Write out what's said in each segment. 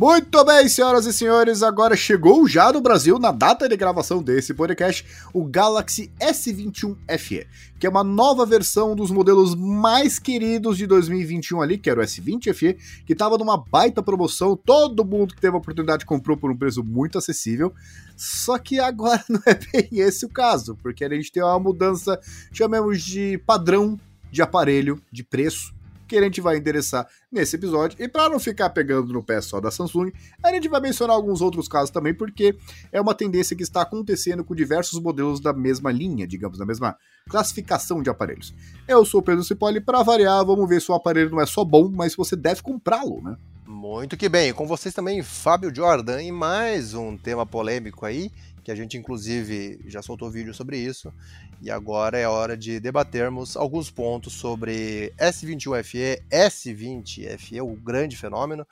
Muito bem, senhoras e senhores, agora chegou já no Brasil, na data de gravação desse podcast, o Galaxy S21 FE, que é uma nova versão dos modelos mais queridos de 2021 ali, que era o S20 FE, que estava numa baita promoção, todo mundo que teve a oportunidade comprou por um preço muito acessível, só que agora não é bem esse o caso, porque a gente tem uma mudança, chamemos de padrão de aparelho, de preço, que a gente vai endereçar nesse episódio. E para não ficar pegando no pé só da Samsung, a gente vai mencionar alguns outros casos também, porque é uma tendência que está acontecendo com diversos modelos da mesma linha, digamos, da mesma classificação de aparelhos. Eu sou o Pedro Cipolli, para variar, vamos ver se o aparelho não é só bom, mas você deve comprá-lo, né? Muito que bem, com vocês também, Fábio Jordan, e mais um tema polêmico aí, que a gente inclusive já soltou vídeo sobre isso. E agora é hora de debatermos alguns pontos sobre S21FE, S20FE, o grande fenômeno,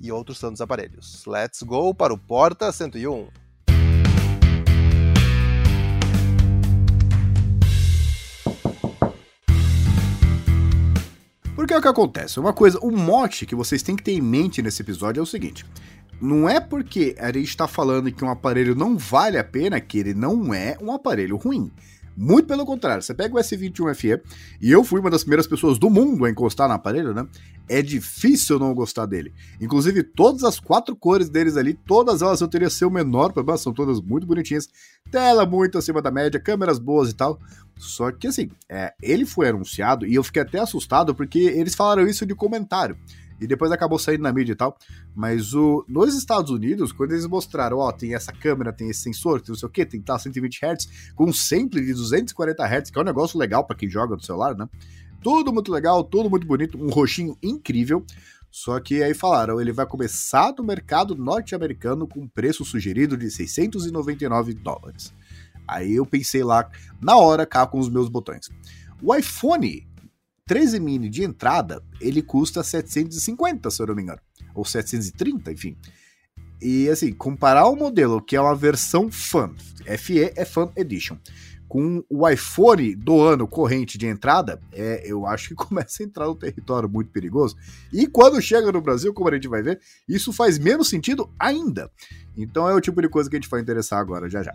e outros tantos aparelhos. Let's go para o Porta 101. Porque é o que acontece? Uma coisa, o mote que vocês têm que ter em mente nesse episódio é o seguinte: não é porque a gente está falando que um aparelho não vale a pena que ele não é um aparelho ruim. Muito pelo contrário, você pega o S21 FE, e eu fui uma das primeiras pessoas do mundo a encostar no aparelho, né? É difícil não gostar dele. Inclusive, todas as quatro cores deles ali, todas elas eu teria ser o menor problema, são todas muito bonitinhas, tela muito acima da média, câmeras boas e tal. Só que assim, é, ele foi anunciado e eu fiquei até assustado porque eles falaram isso de comentário e depois acabou saindo na mídia e tal. Mas o, nos Estados Unidos, quando eles mostraram, ó, tem essa câmera, tem esse sensor, tem não sei o que, tem tal 120 Hz, com um sample de 240 Hz, que é um negócio legal para quem joga no celular, né? Tudo muito legal, tudo muito bonito, um roxinho incrível. Só que aí falaram, ele vai começar no mercado norte-americano com preço sugerido de 699 dólares. Aí eu pensei lá, na hora, cá com os meus botões. O iPhone 13 mini de entrada, ele custa 750, se eu não me engano. Ou 730, enfim. E assim, comparar o modelo, que é uma versão Fan, FE é Fan Edition, com o iPhone do ano corrente de entrada, é, eu acho que começa a entrar no território muito perigoso. E quando chega no Brasil, como a gente vai ver, isso faz menos sentido ainda. Então é o tipo de coisa que a gente vai interessar agora, já já.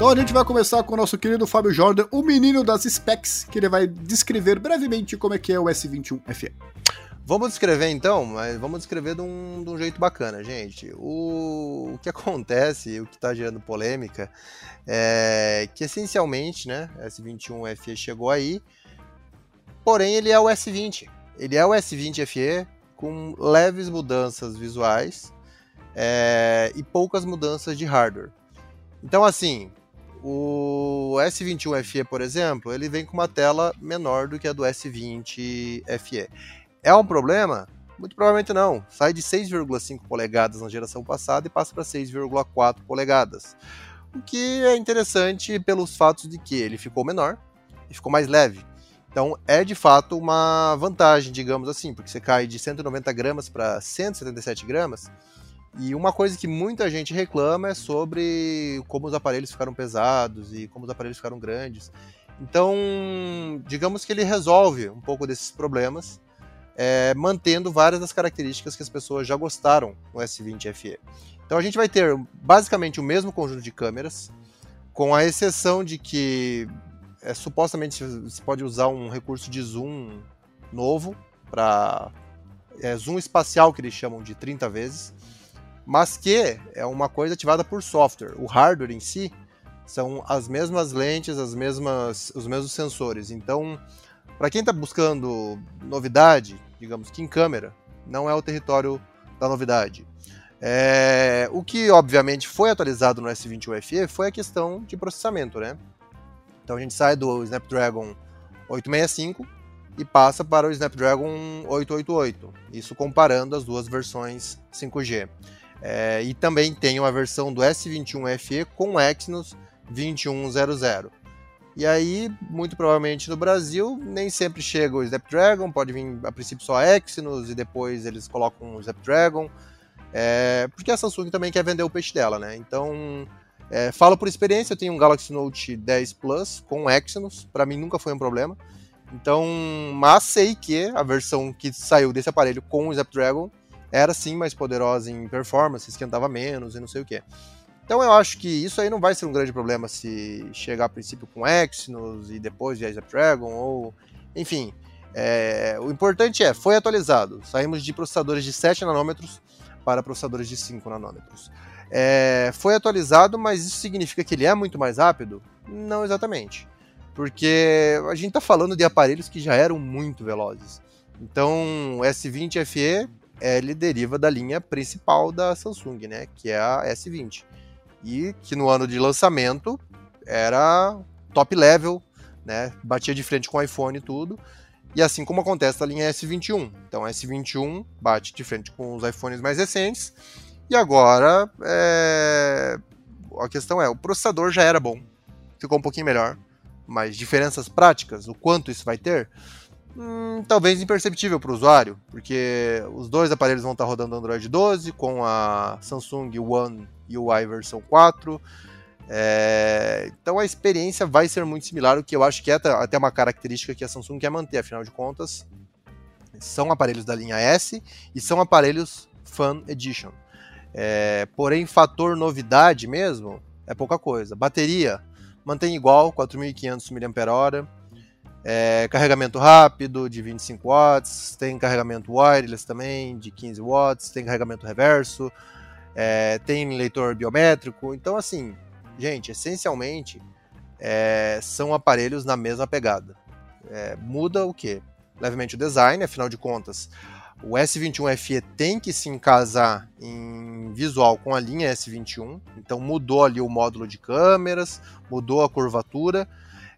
Então a gente vai começar com o nosso querido Fábio Jordan, o menino das specs, que ele vai descrever brevemente como é que é o S21 FE. Vamos descrever então, mas vamos descrever de um, de um jeito bacana, gente. O, o, que acontece, o que está gerando polêmica, é que essencialmente, né, S21 FE chegou aí, porém ele é o S20. Ele é o S20 FE com leves mudanças visuais é, e poucas mudanças de hardware. Então, assim, o S21 FE, por exemplo, ele vem com uma tela menor do que a do S20 FE. É um problema? Muito provavelmente não. Sai de 6,5 polegadas na geração passada e passa para 6,4 polegadas. O que é interessante pelos fatos de que ele ficou menor e ficou mais leve. Então é de fato uma vantagem, digamos assim, porque você cai de 190 gramas para 177 gramas e uma coisa que muita gente reclama é sobre como os aparelhos ficaram pesados e como os aparelhos ficaram grandes. Então, digamos que ele resolve um pouco desses problemas, é, mantendo várias das características que as pessoas já gostaram no S20 FE. Então a gente vai ter basicamente o mesmo conjunto de câmeras, com a exceção de que é, supostamente você pode usar um recurso de zoom novo para é, zoom espacial que eles chamam de 30 vezes mas que é uma coisa ativada por software. O hardware em si são as mesmas lentes, as mesmas, os mesmos sensores. Então, para quem está buscando novidade, digamos que em câmera, não é o território da novidade. É, o que obviamente foi atualizado no S20 UFE foi a questão de processamento, né? Então a gente sai do Snapdragon 865 e passa para o Snapdragon 888. Isso comparando as duas versões 5G. É, e também tem uma versão do S21 FE com Exynos 2100. E aí, muito provavelmente no Brasil, nem sempre chega o Snapdragon, pode vir a princípio só Exynos e depois eles colocam o Snapdragon, é, porque a Samsung também quer vender o peixe dela, né? Então, é, falo por experiência, eu tenho um Galaxy Note 10 Plus com Exynos, para mim nunca foi um problema. Então, mas sei que a versão que saiu desse aparelho com o Snapdragon era sim mais poderosa em performance, esquentava menos e não sei o que. Então eu acho que isso aí não vai ser um grande problema se chegar a princípio com Exynos e depois de Snapdragon ou enfim. É, o importante é, foi atualizado. Saímos de processadores de 7 nanômetros para processadores de 5 nanômetros. É, foi atualizado, mas isso significa que ele é muito mais rápido? Não exatamente. Porque a gente está falando de aparelhos que já eram muito velozes. Então, o S20 FE ele deriva da linha principal da Samsung, né, que é a S20 e que no ano de lançamento era top level, né? Batia de frente com o iPhone e tudo. E assim como acontece na linha S21. Então, S21 bate de frente com os iPhones mais recentes. E agora, é... a questão é: o processador já era bom, ficou um pouquinho melhor. Mas diferenças práticas, o quanto isso vai ter, hum, talvez imperceptível para o usuário, porque os dois aparelhos vão estar rodando Android 12 com a Samsung One UI versão 4. É, então a experiência vai ser muito similar, o que eu acho que é até uma característica que a Samsung quer manter, afinal de contas, são aparelhos da linha S e são aparelhos Fan Edition. É, porém, fator novidade mesmo é pouca coisa. Bateria mantém igual, 4.500 mAh. É, carregamento rápido de 25 watts, tem carregamento wireless também de 15 watts, tem carregamento reverso, é, tem leitor biométrico. Então, assim, gente, essencialmente é, são aparelhos na mesma pegada. É, muda o que? Levemente o design, afinal de contas, o S21 FE tem que se encasar em visual com a linha S21, então mudou ali o módulo de câmeras, mudou a curvatura,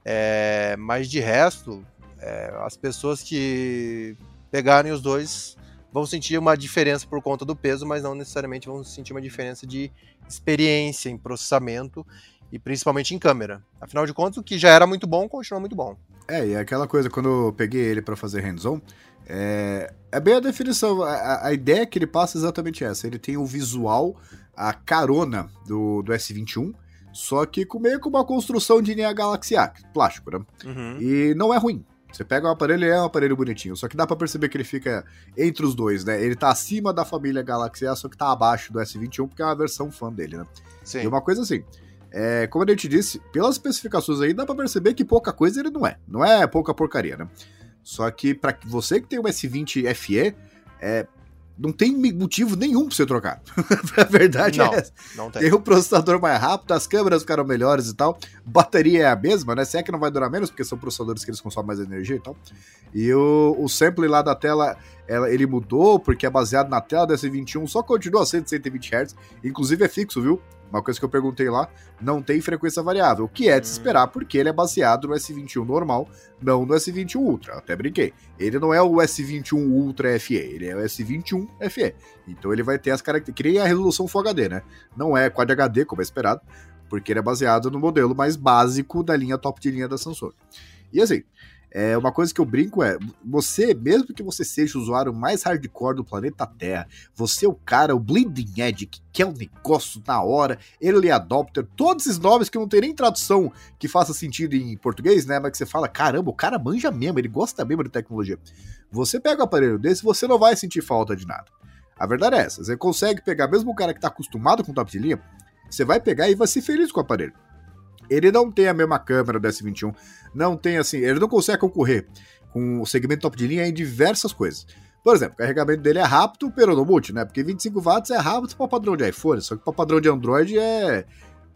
é, mas de resto, é, as pessoas que pegarem os dois vão sentir uma diferença por conta do peso, mas não necessariamente vão sentir uma diferença de experiência em processamento e principalmente em câmera. Afinal de contas, o que já era muito bom continua muito bom. É, e é aquela coisa, quando eu peguei ele para fazer hands-on, é, é, bem a definição, a, a, ideia que ele passa é exatamente essa. Ele tem o visual, a carona do, do S21, só que com meio com uma construção de linha Galaxy A, plástico, né? Uhum. E não é ruim. Você pega um aparelho, ele é um aparelho bonitinho, só que dá para perceber que ele fica entre os dois, né? Ele tá acima da família Galaxy A, só que tá abaixo do S21, porque é uma versão fã dele, né? Sim. E uma coisa assim, é, como a gente disse, pelas especificações aí, dá para perceber que pouca coisa ele não é. Não é pouca porcaria, né? Só que para você que tem um S20 FE, é, não tem motivo nenhum pra você trocar. a verdade não, é essa. Não tem. tem o processador mais rápido, as câmeras ficaram melhores e tal. Bateria é a mesma, né? Se é que não vai durar menos, porque são processadores que eles consomem mais energia e tal. E o, o sample lá da tela, ela, ele mudou, porque é baseado na tela desse 21, só continua sendo 120 Hz. Inclusive é fixo, viu? Uma coisa que eu perguntei lá, não tem frequência variável, o que é de se hum. esperar, porque ele é baseado no S21 normal, não no S21 Ultra. até brinquei. Ele não é o S21 Ultra FE, ele é o S21 FE. Então ele vai ter as características, que a resolução Full HD, né? Não é Quad HD, como é esperado, porque ele é baseado no modelo mais básico da linha top de linha da Samsung. E assim, é, uma coisa que eu brinco é, você, mesmo que você seja o usuário mais hardcore do planeta Terra, você é o cara, o Blinding Edge, que quer um negócio na hora, Early Adopter, todos esses nomes que não tem nem tradução que faça sentido em português, né? Mas que você fala, caramba, o cara manja mesmo, ele gosta mesmo de tecnologia. Você pega um aparelho desse, você não vai sentir falta de nada. A verdade é essa, você consegue pegar, mesmo o cara que está acostumado com top de linha, você vai pegar e vai ser feliz com o aparelho. Ele não tem a mesma câmera do S21, não tem assim, ele não consegue concorrer com o segmento top de linha em diversas coisas. Por exemplo, o carregamento dele é rápido, pero no multi, né? Porque 25 watts é rápido para padrão de iPhone, só que para padrão de Android é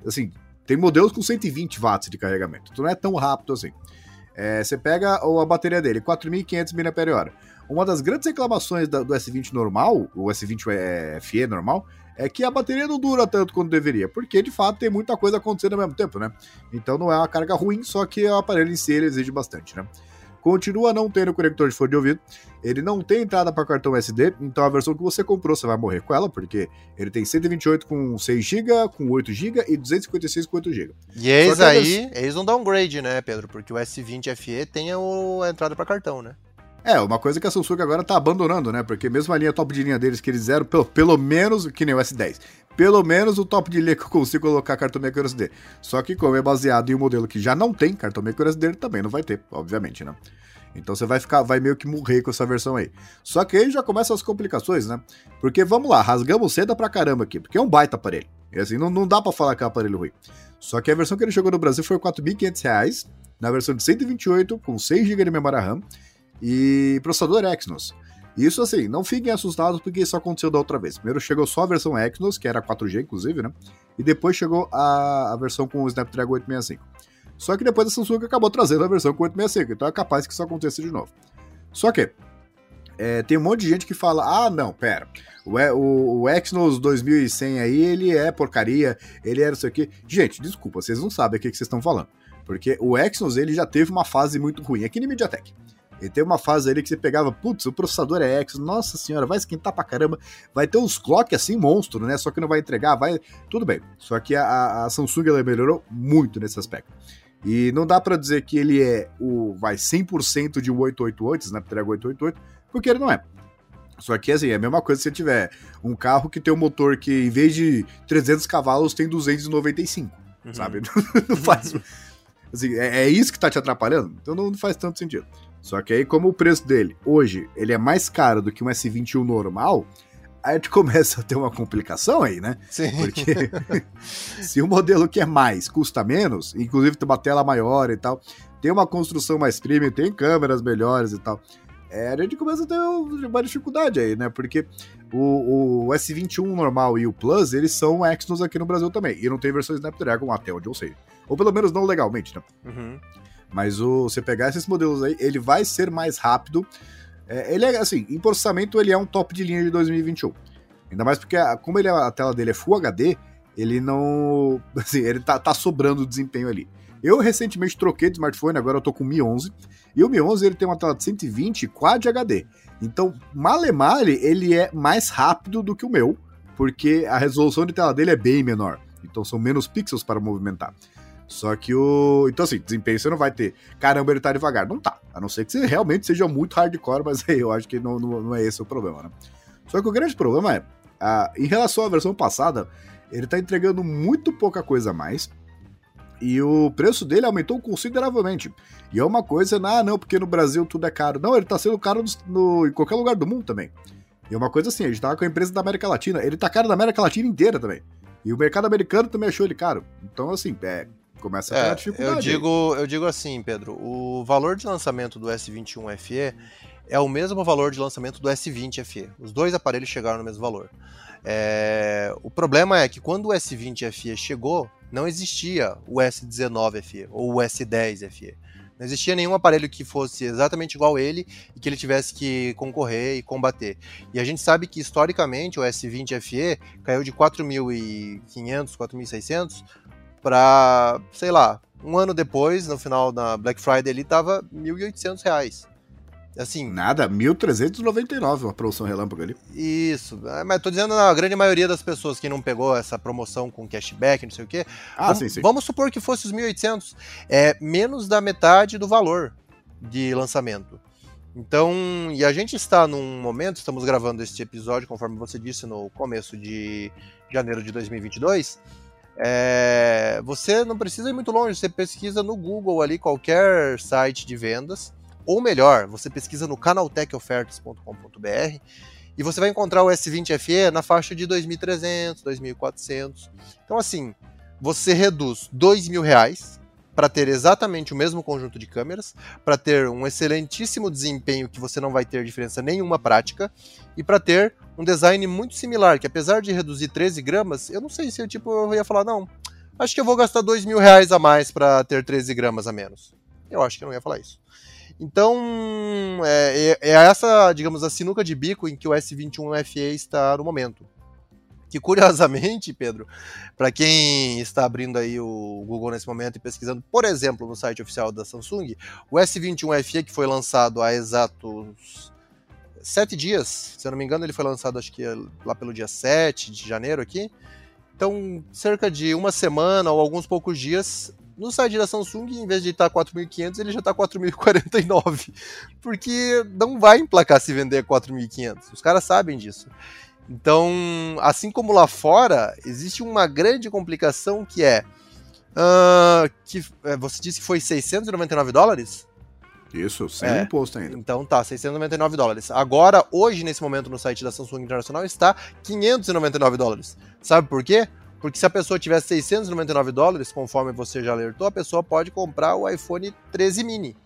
assim, tem modelos com 120 watts de carregamento, então não é tão rápido assim. É, você pega a bateria dele, 4.500 mAh. Uma das grandes reclamações do S20 normal, o S20 é, FE normal, é que a bateria não dura tanto quanto deveria, porque de fato tem muita coisa acontecendo ao mesmo tempo, né? Então não é uma carga ruim, só que o aparelho em si ele exige bastante, né? continua não tendo conector de fone de ouvido, ele não tem entrada para cartão SD, então a versão que você comprou você vai morrer com ela, porque ele tem 128 com 6 GB, com 8 GB e 256 com 8 GB. E eis aí, eis um downgrade, né, Pedro? Porque o S20 FE tem a entrada para cartão, né? É, uma coisa que a Samsung agora tá abandonando, né? Porque mesmo a linha top de linha deles que eles eram, pelo, pelo menos, que nem o S10, pelo menos o top de linha que eu consigo colocar cartão micro SD. Só que como é baseado em um modelo que já não tem cartão micro SD, também não vai ter, obviamente, né? Então você vai ficar, vai meio que morrer com essa versão aí. Só que aí já começam as complicações, né? Porque vamos lá, rasgamos seda pra caramba aqui, porque é um baita aparelho. E assim, não, não dá pra falar que é um aparelho ruim. Só que a versão que ele chegou no Brasil foi R$ 4.500, na versão de 128, com 6 GB de memória RAM e processador Exynos. Isso assim, não fiquem assustados porque isso aconteceu da outra vez. Primeiro chegou só a versão Exynos, que era 4G inclusive, né? E depois chegou a, a versão com o Snapdragon 865. Só que depois a Samsung acabou trazendo a versão com 865, então é capaz que isso aconteça de novo. Só que é, tem um monte de gente que fala: ah, não, pera, o, o, o Exynos 2100 aí, ele é porcaria, ele era isso aqui. Gente, desculpa, vocês não sabem o que, que vocês estão falando. Porque o Exynos, ele já teve uma fase muito ruim, aqui no MediaTek. Ele tem uma fase ali que você pegava, putz, o processador é Exynos, nossa senhora, vai esquentar pra caramba. Vai ter uns clock assim, monstro, né? Só que não vai entregar, vai. Tudo bem. Só que a, a Samsung ela melhorou muito nesse aspecto. E não dá para dizer que ele é o vai 100% de um 888, Snapdragon 888, porque ele não é. Só que assim, é a mesma coisa se você tiver um carro que tem um motor que em vez de 300 cavalos tem 295, uhum. sabe? não faz assim, é, é, isso que tá te atrapalhando? Então não faz tanto sentido. Só que aí como o preço dele hoje, ele é mais caro do que um S21 normal, aí a gente começa a ter uma complicação aí, né? Sim. Porque se o modelo que é mais custa menos, inclusive tem uma tela maior e tal, tem uma construção mais premium, tem câmeras melhores e tal, é, a gente começa a ter uma dificuldade aí, né? Porque o, o, S21 normal e o Plus, eles são Exynos aqui no Brasil também. E não tem versão Snapdragon até onde eu sei. Ou pelo menos não legalmente, né? Uhum. Mas o, você pegar esses modelos aí, ele vai ser mais rápido é, ele é, assim, em processamento ele é um top de linha de 2021. Ainda mais porque, como ele, é, a tela dele é Full HD, ele não. Assim, ele tá, tá sobrando desempenho ali. Eu recentemente troquei de smartphone, agora eu tô com o Mi 11. E o Mi 11 ele tem uma tela de 120 Quad HD. Então, male male, ele é mais rápido do que o meu, porque a resolução de tela dele é bem menor. Então são menos pixels para movimentar. Só que o. Então, assim, desempenho você não vai ter. Caramba, ele tá devagar. Não tá. A não ser que você realmente seja muito hardcore, mas aí eu acho que não, não, não é esse o problema, né? Só que o grande problema é, a, em relação à versão passada, ele tá entregando muito pouca coisa a mais. E o preço dele aumentou consideravelmente. E é uma coisa, ah, não, porque no Brasil tudo é caro. Não, ele tá sendo caro no, no, em qualquer lugar do mundo também. E é uma coisa assim, a gente tava com a empresa da América Latina, ele tá caro na América Latina inteira também. E o mercado americano também achou ele caro. Então, assim, é, começa a ter é, dificuldade. Eu digo, eu digo assim, Pedro, o valor de lançamento do S21 FE é o mesmo valor de lançamento do S20 FE. Os dois aparelhos chegaram no mesmo valor. É, o problema é que quando o S20 FE chegou, não existia o S19 FE ou o S10 FE. Não existia nenhum aparelho que fosse exatamente igual a ele e que ele tivesse que concorrer e combater. E a gente sabe que historicamente o S20 FE caiu de 4.500, 4.600 para, sei lá, um ano depois, no final da Black Friday, ele tava R$ 1.800. Assim, Nada, 1.399 uma promoção relâmpago ali. Isso, é, mas tô dizendo a grande maioria das pessoas que não pegou essa promoção com cashback, não sei o quê. Ah, vamos, sim, sim. Vamos supor que fosse os 1.800, é menos da metade do valor de lançamento. Então, e a gente está num momento, estamos gravando este episódio, conforme você disse, no começo de janeiro de 2022, é, você não precisa ir muito longe, você pesquisa no Google ali qualquer site de vendas, ou melhor, você pesquisa no canaltechofertas.com.br e você vai encontrar o S20 FE na faixa de 2.300, 2.400. Então assim, você reduz R$ mil reais para ter exatamente o mesmo conjunto de câmeras, para ter um excelentíssimo desempenho que você não vai ter diferença nenhuma prática e para ter um design muito similar, que apesar de reduzir 13 gramas, eu não sei se eu, tipo, eu ia falar, não, acho que eu vou gastar 2 mil reais a mais para ter 13 gramas a menos. Eu acho que eu não ia falar isso. Então, é, é, é, essa, digamos, a sinuca de bico em que o S21 FE está no momento. Que curiosamente, Pedro, para quem está abrindo aí o Google nesse momento e pesquisando, por exemplo, no site oficial da Samsung, o S21 FE que foi lançado há exatos sete dias, se eu não me engano, ele foi lançado acho que lá pelo dia 7 de janeiro aqui. Então, cerca de uma semana ou alguns poucos dias, no site da Samsung, em vez de estar 4.500, ele já está 4.049. Porque não vai emplacar se vender 4.500. Os caras sabem disso. Então, assim como lá fora, existe uma grande complicação que é. Uh, que é, você disse que foi 699 dólares? Isso, sem é, imposto ainda. Então tá, 699 dólares. Agora, hoje, nesse momento, no site da Samsung Internacional, está 599 dólares. Sabe por quê? Porque se a pessoa tiver 699 dólares, conforme você já alertou, a pessoa pode comprar o iPhone 13 mini,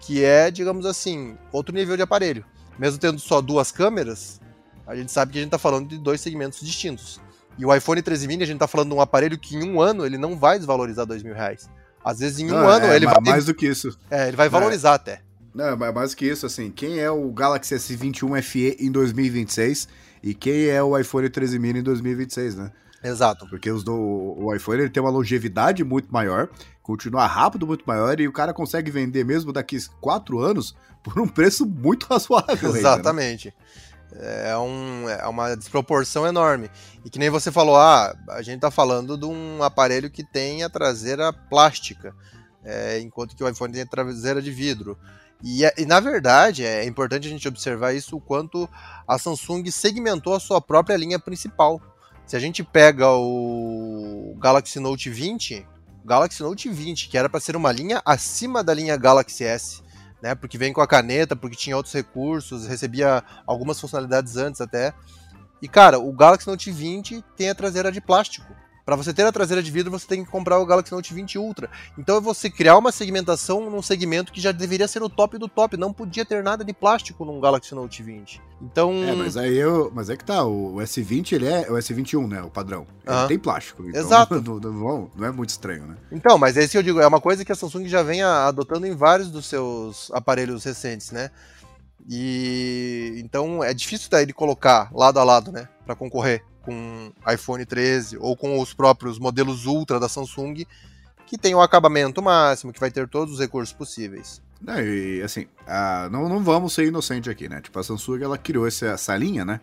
que é, digamos assim, outro nível de aparelho. Mesmo tendo só duas câmeras, a gente sabe que a gente está falando de dois segmentos distintos. E o iPhone 13 mini, a gente está falando de um aparelho que em um ano ele não vai desvalorizar dois mil reais. Às vezes em um não, ano é, ele vai. Mais do que isso. É, ele vai valorizar é. até. Não, é mais do que isso, assim, quem é o Galaxy S21 FE em 2026 e quem é o iPhone 13 mini em 2026, né? Exato. Porque os do, o iPhone ele tem uma longevidade muito maior, continua rápido muito maior e o cara consegue vender mesmo daqui quatro anos por um preço muito razoável. Exatamente. Ainda, né? É, um, é uma desproporção enorme. E que nem você falou, ah, a gente está falando de um aparelho que tem a traseira plástica, é, enquanto que o iPhone tem a traseira de vidro. E, é, e, na verdade é importante a gente observar isso o quanto a Samsung segmentou a sua própria linha principal. Se a gente pega o Galaxy Note 20, Galaxy Note 20, que era para ser uma linha acima da linha Galaxy S, né? Porque vem com a caneta, porque tinha outros recursos, recebia algumas funcionalidades antes até. E cara, o Galaxy Note 20 tem a traseira de plástico. Para você ter a traseira de vidro, você tem que comprar o Galaxy Note 20 Ultra. Então é você criar uma segmentação num segmento que já deveria ser o top do top. Não podia ter nada de plástico num Galaxy Note 20. Então. É, mas aí eu. Mas é que tá, o S20 ele é o S21, né? O padrão. Ele tem plástico. Então Exato. Não, não, não, é muito estranho, né? Então, mas esse eu digo, é uma coisa que a Samsung já vem adotando em vários dos seus aparelhos recentes, né? E então é difícil daí de colocar lado a lado, né? Para concorrer com iPhone 13 ou com os próprios modelos Ultra da Samsung, que tem o acabamento máximo, que vai ter todos os recursos possíveis. Não, e assim, a, não, não vamos ser inocentes aqui, né? Tipo, a Samsung ela criou essa, essa linha, né?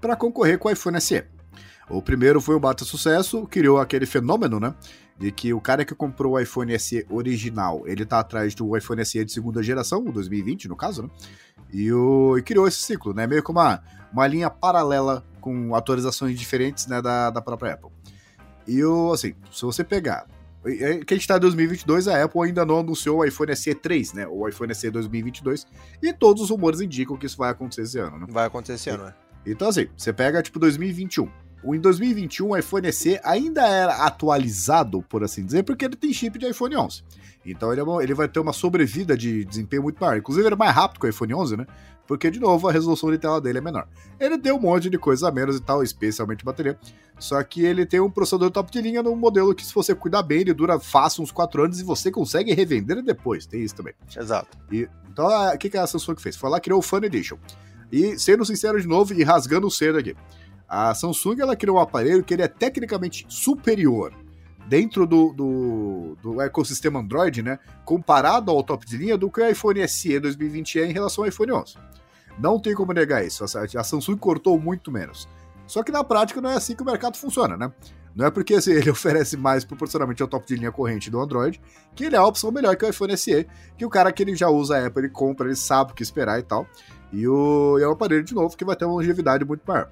Para concorrer com o iPhone SE. O primeiro foi o bata sucesso, criou aquele fenômeno, né? De que o cara que comprou o iPhone SE original, ele tá atrás do iPhone SE de segunda geração, o 2020 no caso, né? E, o, e criou esse ciclo, né? Meio como uma, uma linha paralela com atualizações diferentes né, da, da própria Apple. E o, assim, se você pegar. É que a gente tá em 2022, a Apple ainda não anunciou o iPhone SE 3, né? O iPhone SE 2022. E todos os rumores indicam que isso vai acontecer esse ano, né? Vai acontecer esse ano, né? Então, assim, você pega tipo 2021. O em 2021 o iPhone SE ainda era atualizado, por assim dizer, porque ele tem chip de iPhone 11. Então ele, é ele vai ter uma sobrevida de desempenho muito maior. Inclusive ele é mais rápido que o iPhone 11, né? porque, de novo, a resolução de tela dele é menor. Ele tem um monte de coisa a menos e tal, especialmente bateria, só que ele tem um processador top de linha num modelo que, se você cuidar bem, ele dura fácil uns 4 anos e você consegue revender depois, tem isso também. Exato. E, então, o que, que a Samsung fez? Foi lá criou o Fun Edition. E, sendo sincero de novo e rasgando o cedo aqui, a Samsung ela criou um aparelho que ele é tecnicamente superior dentro do, do, do, ecossistema Android, né, comparado ao top de linha do que o iPhone SE 2020 é em relação ao iPhone 11. Não tem como negar isso. A Samsung cortou muito menos. Só que na prática não é assim que o mercado funciona, né? Não é porque assim, ele oferece mais proporcionalmente ao top de linha corrente do Android que ele é a opção melhor que o iPhone SE, que o cara que ele já usa a Apple, ele compra, ele sabe o que esperar e tal. E, o, e é um aparelho, de novo, que vai ter uma longevidade muito maior.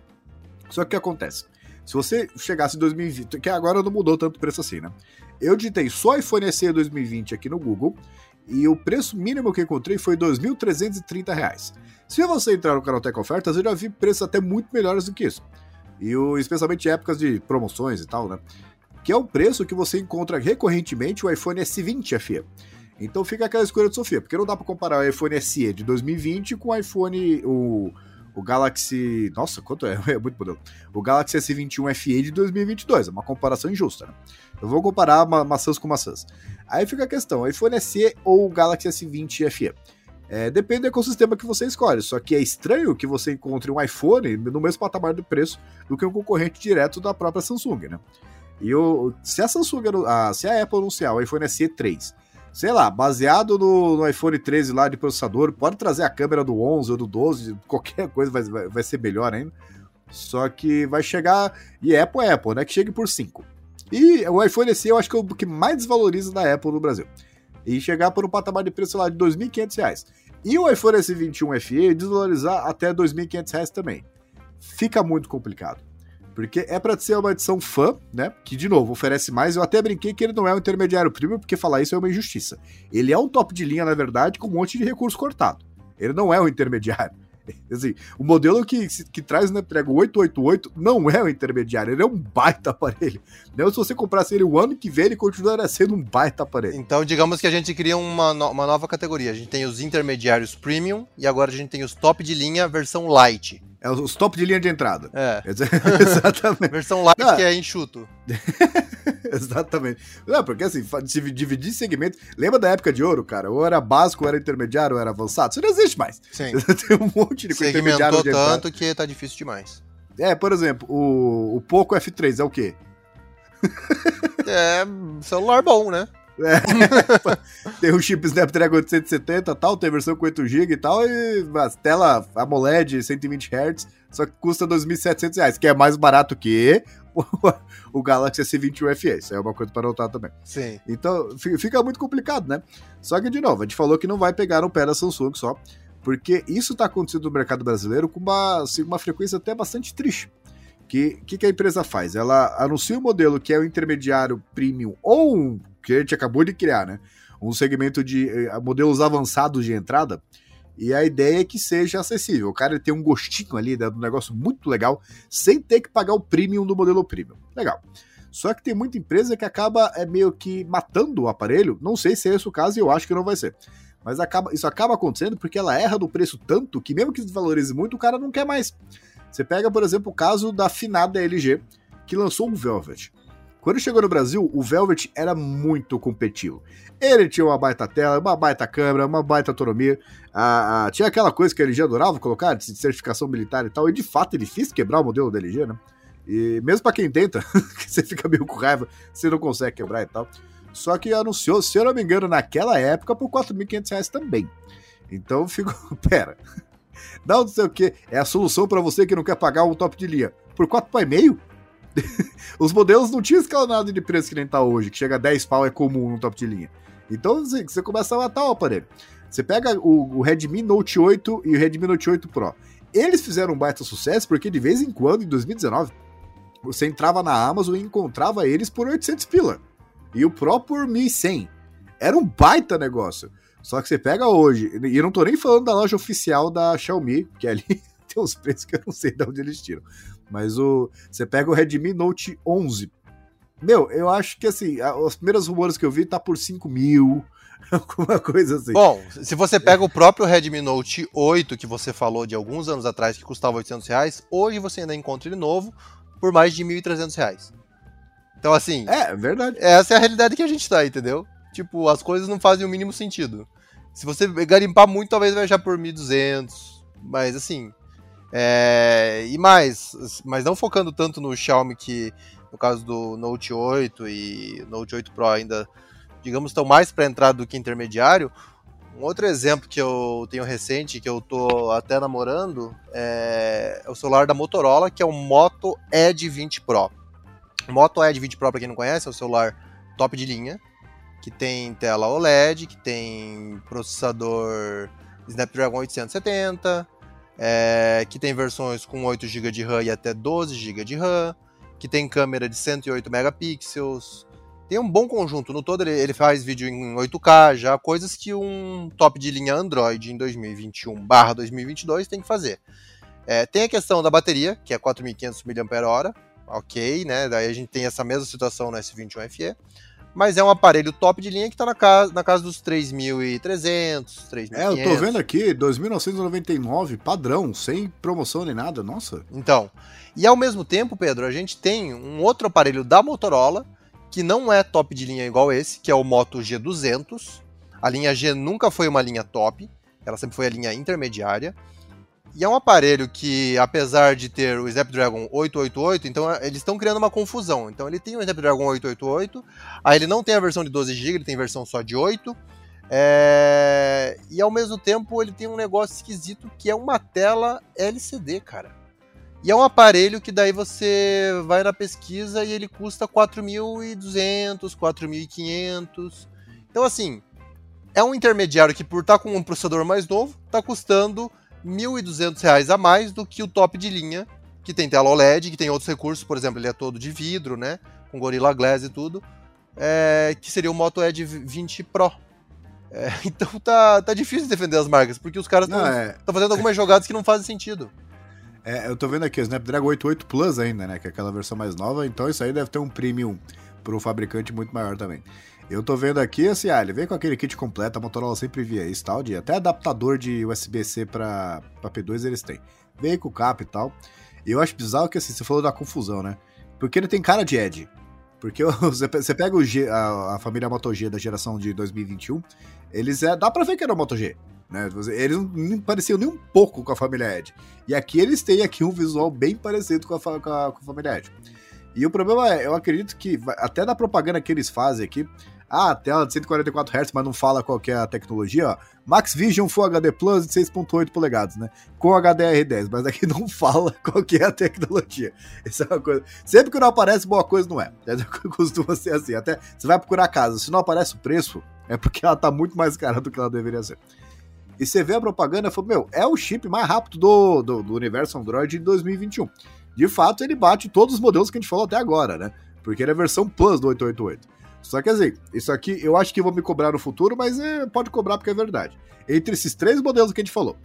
Só que o que acontece? Se você chegasse em 2020, que agora não mudou tanto o preço assim, né? Eu digitei só iPhone SE 2020 aqui no Google e o preço mínimo que encontrei foi R$ 2.330. Se você entrar no canal Tech Ofertas, eu já vi preços até muito melhores do que isso. E o, especialmente em épocas de promoções e tal, né? Que é o preço que você encontra recorrentemente o iPhone S20 FE. Então fica aquela escolha de Sofia, porque não dá para comparar o iPhone SE de 2020 com o iPhone, o, o Galaxy. Nossa, quanto é? É muito modelo. O Galaxy S21 FE de 2022. É uma comparação injusta, né? Eu vou comparar ma maçãs com maçãs. Aí fica a questão: iPhone SE ou o Galaxy S20 FE? É, depende do ecossistema que você escolhe. Só que é estranho que você encontre um iPhone no mesmo patamar de preço do que um concorrente direto da própria Samsung, né? E o, se a Samsung, a, se a Apple anunciar o iPhone SE 3, sei lá, baseado no, no, iPhone 13 lá de processador, pode trazer a câmera do 11 ou do 12, qualquer coisa vai, vai, vai ser melhor ainda. Só que vai chegar, e Apple é Apple, né? Que chegue por 5. E o iPhone SE eu acho que é o que mais desvaloriza da Apple no Brasil. E chegar por um patamar de preço lá de R$ 2.500. E o iPhone S21 FE desvalorizar até R$ 2.500 também. Fica muito complicado. Porque é para ser uma edição fã, né? Que, de novo, oferece mais. Eu até brinquei que ele não é um intermediário premium, porque falar isso é uma injustiça. Ele é um top de linha, na verdade, com um monte de recurso cortado. Ele não é um intermediário. Assim, o modelo que, que traz o Snapdragon 888 não é o intermediário, ele é um baita aparelho. Não, se você comprasse ele o ano que vem, ele continuaria sendo um baita aparelho. Então, digamos que a gente cria uma, no uma nova categoria. A gente tem os intermediários premium e agora a gente tem os top de linha versão light. É os top de linha de entrada. É. Exatamente. Versão light que é enxuto. Exatamente. Não, porque assim, se dividir segmentos. Lembra da época de ouro, cara? Ou era básico, ou era intermediário, ou era avançado. Isso não existe mais. Sim. Tem um monte de coisa intermediário. De tanto que tá difícil demais. É, por exemplo, o, o Poco F3 é o quê? é celular bom, né? É. tem o chip Snapdragon 870 tal, tem a versão com 8GB e tal, e a tela AMOLED 120 Hz, só que custa R$ 2.700, que é mais barato que o Galaxy S21 FE. Isso é uma coisa para notar também. Sim. Então fica muito complicado, né? Só que, de novo, a gente falou que não vai pegar no pé da Samsung só, porque isso está acontecendo no mercado brasileiro com uma, assim, uma frequência até bastante triste. O que, que, que, a empresa faz? Ela anuncia um modelo que é o intermediário premium ou um que a gente acabou de criar, né? Um segmento de uh, modelos avançados de entrada. E a ideia é que seja acessível. O cara tem um gostinho ali, né, um negócio muito legal, sem ter que pagar o premium do modelo premium. Legal. Só que tem muita empresa que acaba é, meio que matando o aparelho. Não sei se é esse o caso e eu acho que não vai ser. Mas acaba, isso acaba acontecendo porque ela erra do preço tanto que, mesmo que desvalorize muito, o cara não quer mais. Você pega, por exemplo, o caso da finada LG, que lançou um Velvet. Quando chegou no Brasil, o Velvet era muito competitivo. Ele tinha uma baita tela, uma baita câmera, uma baita autonomia. Ah, ah, tinha aquela coisa que a LG adorava colocar, de certificação militar e tal. E de fato é difícil quebrar o modelo da LG, né? E mesmo para quem tenta, você fica meio com raiva, você não consegue quebrar e tal. Só que anunciou, se eu não me engano, naquela época por 4.500 reais também. Então fico, pera, não sei o que, é a solução para você que não quer pagar um top de linha. Por 4,5? Os modelos não tinham escalonado de preço que nem tá hoje, que chega a 10 pau é comum no top de linha. Então assim, você começa a matar o aparelho. Você pega o, o Redmi Note 8 e o Redmi Note 8 Pro. Eles fizeram um baita sucesso porque de vez em quando, em 2019, você entrava na Amazon e encontrava eles por 800 pila. E o Pro por 1100. Era um baita negócio. Só que você pega hoje, e eu não tô nem falando da loja oficial da Xiaomi, que ali tem uns preços que eu não sei de onde eles tiram. Mas o você pega o Redmi Note 11. Meu, eu acho que assim, os primeiros rumores que eu vi tá por 5 mil, alguma coisa assim. Bom, se você pega o próprio Redmi Note 8 que você falou de alguns anos atrás que custava 800 reais, hoje você ainda encontra ele novo por mais de 1.300 reais. Então assim, é, é verdade. Essa é a realidade que a gente tá, entendeu? Tipo, as coisas não fazem o mínimo sentido. Se você garimpar muito, talvez vai já por 1.200, mas assim, é, e mais, mas não focando tanto no Xiaomi que no caso do Note 8 e Note 8 Pro ainda, digamos, estão mais para entrada do que intermediário. Um outro exemplo que eu tenho recente, que eu tô até namorando, é, o celular da Motorola, que é o Moto Edge 20 Pro. Moto Edge 20 Pro, para quem não conhece, é um celular top de linha, que tem tela OLED, que tem processador Snapdragon 870, é, que tem versões com 8 GB de RAM e até 12 GB de RAM, que tem câmera de 108 megapixels. Tem um bom conjunto. No todo, ele, ele faz vídeo em 8K, já coisas que um top de linha Android em 2021/2022 tem que fazer. É, tem a questão da bateria, que é 4.500 mAh, ok, né? Daí a gente tem essa mesma situação no S21 FE mas é um aparelho top de linha que está na casa, na casa dos 3.300, 3.500. É, eu tô vendo aqui, 2.999, padrão, sem promoção nem nada, nossa. Então, e ao mesmo tempo, Pedro, a gente tem um outro aparelho da Motorola, que não é top de linha igual esse, que é o Moto G200. A linha G nunca foi uma linha top, ela sempre foi a linha intermediária. E é um aparelho que, apesar de ter o Snapdragon 888, então eles estão criando uma confusão. Então ele tem o Snapdragon 888, aí ele não tem a versão de 12 GB, ele tem versão só de 8. É... E ao mesmo tempo ele tem um negócio esquisito que é uma tela LCD, cara. E é um aparelho que daí você vai na pesquisa e ele custa 4.200, 4.500. Então assim, é um intermediário que por estar tá com um processador mais novo, está custando R$ 1.200 a mais do que o top de linha, que tem tela OLED, que tem outros recursos, por exemplo, ele é todo de vidro, né, com Gorilla Glass e tudo, é, que seria o Moto Edge 20 Pro. É, então tá, tá difícil defender as marcas, porque os caras estão é... fazendo algumas jogadas que não fazem sentido. É, eu tô vendo aqui o Snapdragon 88 Plus ainda, né? Que é aquela versão mais nova, então isso aí deve ter um premium pro fabricante muito maior também. Eu tô vendo aqui, assim, ah, ele vem com aquele kit completo, a Motorola sempre via isso, tal, de até adaptador de USB-C pra, pra P2 eles têm. Vem com cap e tal. E eu acho bizarro que, assim, você falou da confusão, né? Porque ele tem cara de Edge. Porque você pega o G, a, a, família Moto G da geração de 2021, eles é, dá pra ver que era o Moto G. Né? Eles não pareciam nem um pouco com a família Edge. E aqui eles têm aqui um visual bem parecido com a, com a, com a família Edge. E o problema é, eu acredito que até na propaganda que eles fazem aqui, ah, tela de 144 Hz, mas não fala qual é a tecnologia, ó. Max Vision Full HD Plus de 6.8 polegadas, né? Com HDR10, mas aqui não fala qual é a tecnologia. Isso é uma coisa. Sempre que não aparece, boa coisa não é. Costuma ser assim. Até você vai procurar casa, se não aparece o preço, é porque ela tá muito mais cara do que ela deveria ser. E você vê a propaganda e fala, meu, é o chip mais rápido do, do, do universo Android de 2021. De fato, ele bate todos os modelos que a gente falou até agora, né? Porque ele é a versão Plus do 888. Só que assim, isso aqui eu acho que vão me cobrar no futuro, mas é, pode cobrar porque é verdade. Entre esses três modelos que a gente falou,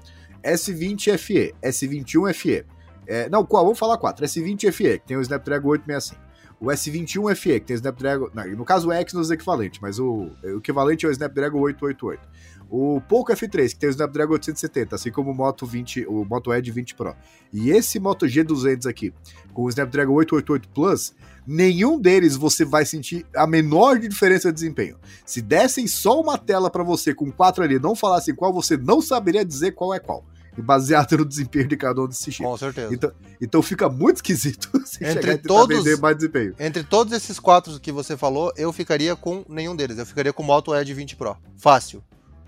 S20 FE, S21 FE, é, não, qual? Vamos falar quatro. S20 FE, que tem o Snapdragon 865. O S21 FE, que tem o Snapdragon. Não, no caso, o Exynos é equivalente, mas o, o equivalente é o Snapdragon 888. O Poco F3, que tem o Snapdragon 870, assim como o Moto 20, o Moto Edge 20 Pro. E esse Moto G200 aqui, com o Snapdragon 888 Plus, nenhum deles você vai sentir a menor diferença de desempenho. Se dessem só uma tela para você com quatro ali, não falassem qual, você não saberia dizer qual é qual. E baseado no desempenho de cada um desses chips. Com certeza. Então, então fica muito esquisito se entre todos, vender mais desempenho. Entre todos esses quatro que você falou, eu ficaria com nenhum deles. Eu ficaria com o Moto Edge 20 Pro. Fácil.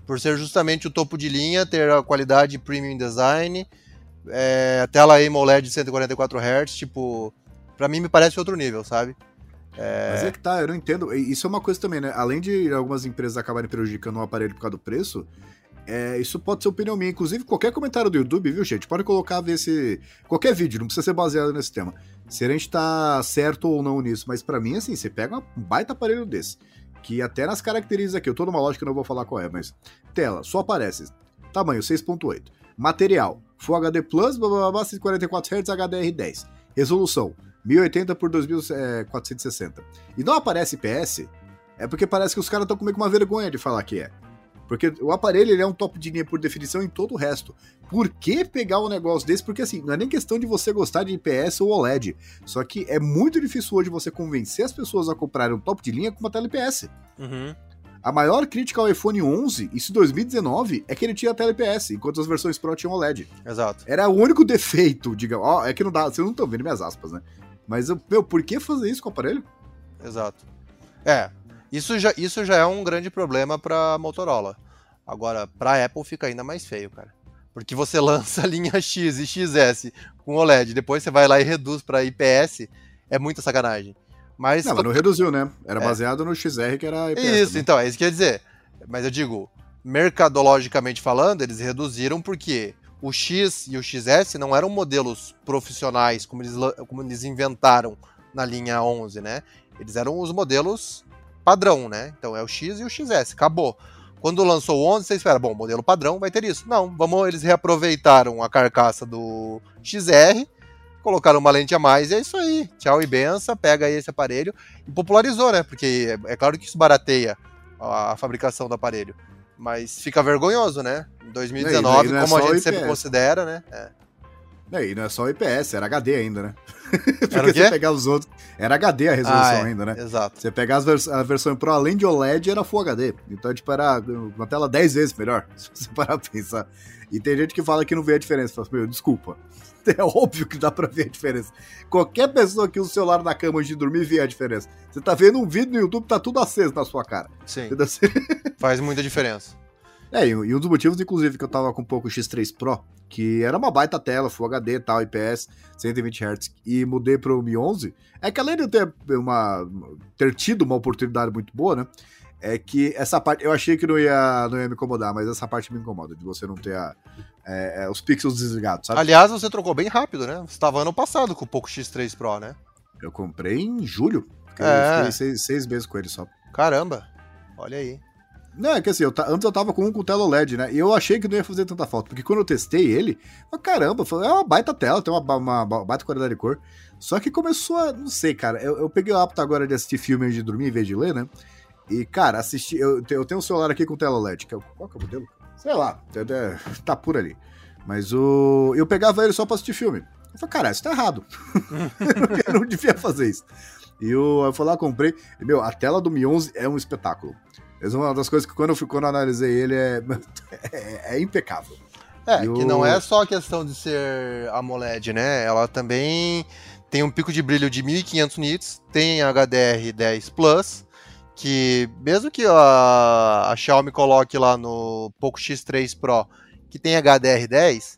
Por ser justamente o topo de linha, ter a qualidade premium design, é, tela AMOLED de 144 Hz, tipo, para mim me parece outro nível, sabe? É... Mas é que tá, eu não entendo. Isso é uma coisa também, né? Além de algumas empresas acabarem prejudicando o aparelho por causa do preço, é, isso pode ser opinião minha. Inclusive, qualquer comentário do YouTube, viu, gente? Pode colocar, ver se. Qualquer vídeo, não precisa ser baseado nesse tema. Se a gente tá certo ou não nisso. Mas para mim, assim, você pega um baita aparelho desse. Que até nas características aqui, eu tô numa eu não vou falar qual é, mas. Tela, só aparece. Tamanho 6.8. Material, Full HD Plus, blá, blá, blá, 144 Hz, HDR10. Resolução, 1080 por 2460. E não aparece IPS, é porque parece que os caras estão com uma vergonha de falar que é. Porque o aparelho ele é um top de linha por definição em todo o resto. Por que pegar um negócio desse? Porque assim, não é nem questão de você gostar de IPS ou OLED. Só que é muito difícil hoje você convencer as pessoas a comprarem um top de linha com uma tela IPS. Uhum. A maior crítica ao iPhone 11, isso em 2019, é que ele tinha tela IPS, enquanto as versões Pro tinham OLED. Exato. Era o único defeito, diga, ó, é que não dá, vocês não estão vendo minhas aspas, né? Mas, meu, por que fazer isso com o aparelho? Exato. É, isso já, isso já é um grande problema para Motorola. Agora, para Apple fica ainda mais feio, cara. Porque você lança a linha X e XS com OLED, depois você vai lá e reduz para IPS, é muita sacanagem. Mas não, mas não reduziu, né? Era é. baseado no XR que era IPS. Isso, também. então, é isso que quer dizer. Mas eu digo, mercadologicamente falando, eles reduziram porque o X e o XS não eram modelos profissionais como eles, como eles inventaram na linha 11, né? Eles eram os modelos padrão, né? Então é o X e o XS, acabou. Quando lançou o 11, você espera, bom, modelo padrão vai ter isso. Não, vamos, eles reaproveitaram a carcaça do XR, colocaram uma lente a mais e é isso aí. Tchau e benção, pega aí esse aparelho e popularizou, né? Porque é, é claro que isso barateia a, a fabricação do aparelho. Mas fica vergonhoso, né? Em 2019, é como a gente sempre considera, né? É. É, e não é só o IPS, era HD ainda, né? Porque você pegar os outros. Era HD a resolução Ah, é, ainda, né? Exato. Você pegar vers a versão Pro, além de OLED, era Full HD. Então, tipo, era uma tela 10 vezes melhor, se você parar pra pensar. E tem gente que fala que não vê a diferença. Fala, assim, meu, desculpa. É óbvio que dá pra ver a diferença. Qualquer pessoa que usa o celular na cama antes de dormir vê a diferença. Você tá vendo um vídeo no YouTube, tá tudo aceso na sua cara. Sim, faz muita diferença. É, e um dos motivos, inclusive, que eu tava com um pouco X3 Pro, que era uma baita tela, Full HD e tal, IPS, 120 Hz, e mudei pro Mi 11, é que além de eu ter, uma, ter tido uma oportunidade muito boa, né, é que essa parte, eu achei que não ia, não ia me incomodar, mas essa parte me incomoda, de você não ter a- é, é, os pixels desligados, sabe? Aliás, você trocou bem rápido, né? Você tava ano passado com o Poco X3 Pro, né? Eu comprei em julho, É. fiquei seis, seis meses com ele só. Caramba, olha aí. Não, é que assim, eu antes eu tava com um com tela OLED, né? E eu achei que não ia fazer tanta falta. Porque quando eu testei ele, eu, caramba, é uma baita tela, tem uma, uma ba- baita qualidade de cor. Só que começou a. Não sei, cara. Eu, eu peguei o hábito agora de assistir filme antes de dormir em vez de ler, né? E, cara, assisti. Eu, eu tenho um celular aqui com tela OLED. Que é, qual que é o modelo? Sei lá, tá- tá- tá por ali. Mas o. Eu pegava ele só pra assistir filme. Eu falei, cara, isso tá errado. eu não devia fazer isso. E eu, eu fui lá, comprei. E, meu, a tela do Mi 11 é um espetáculo. Essa é uma das coisas que quando eu, fui- quando eu analisei ele é, é, é impecável. É, E que não é só a questão de ser AMOLED, né? Ela também tem um pico de brilho de 1500 nits, tem HDR10 Plus, que mesmo que a, a Xiaomi coloque lá no Poco X3 Pro que tem HDR10,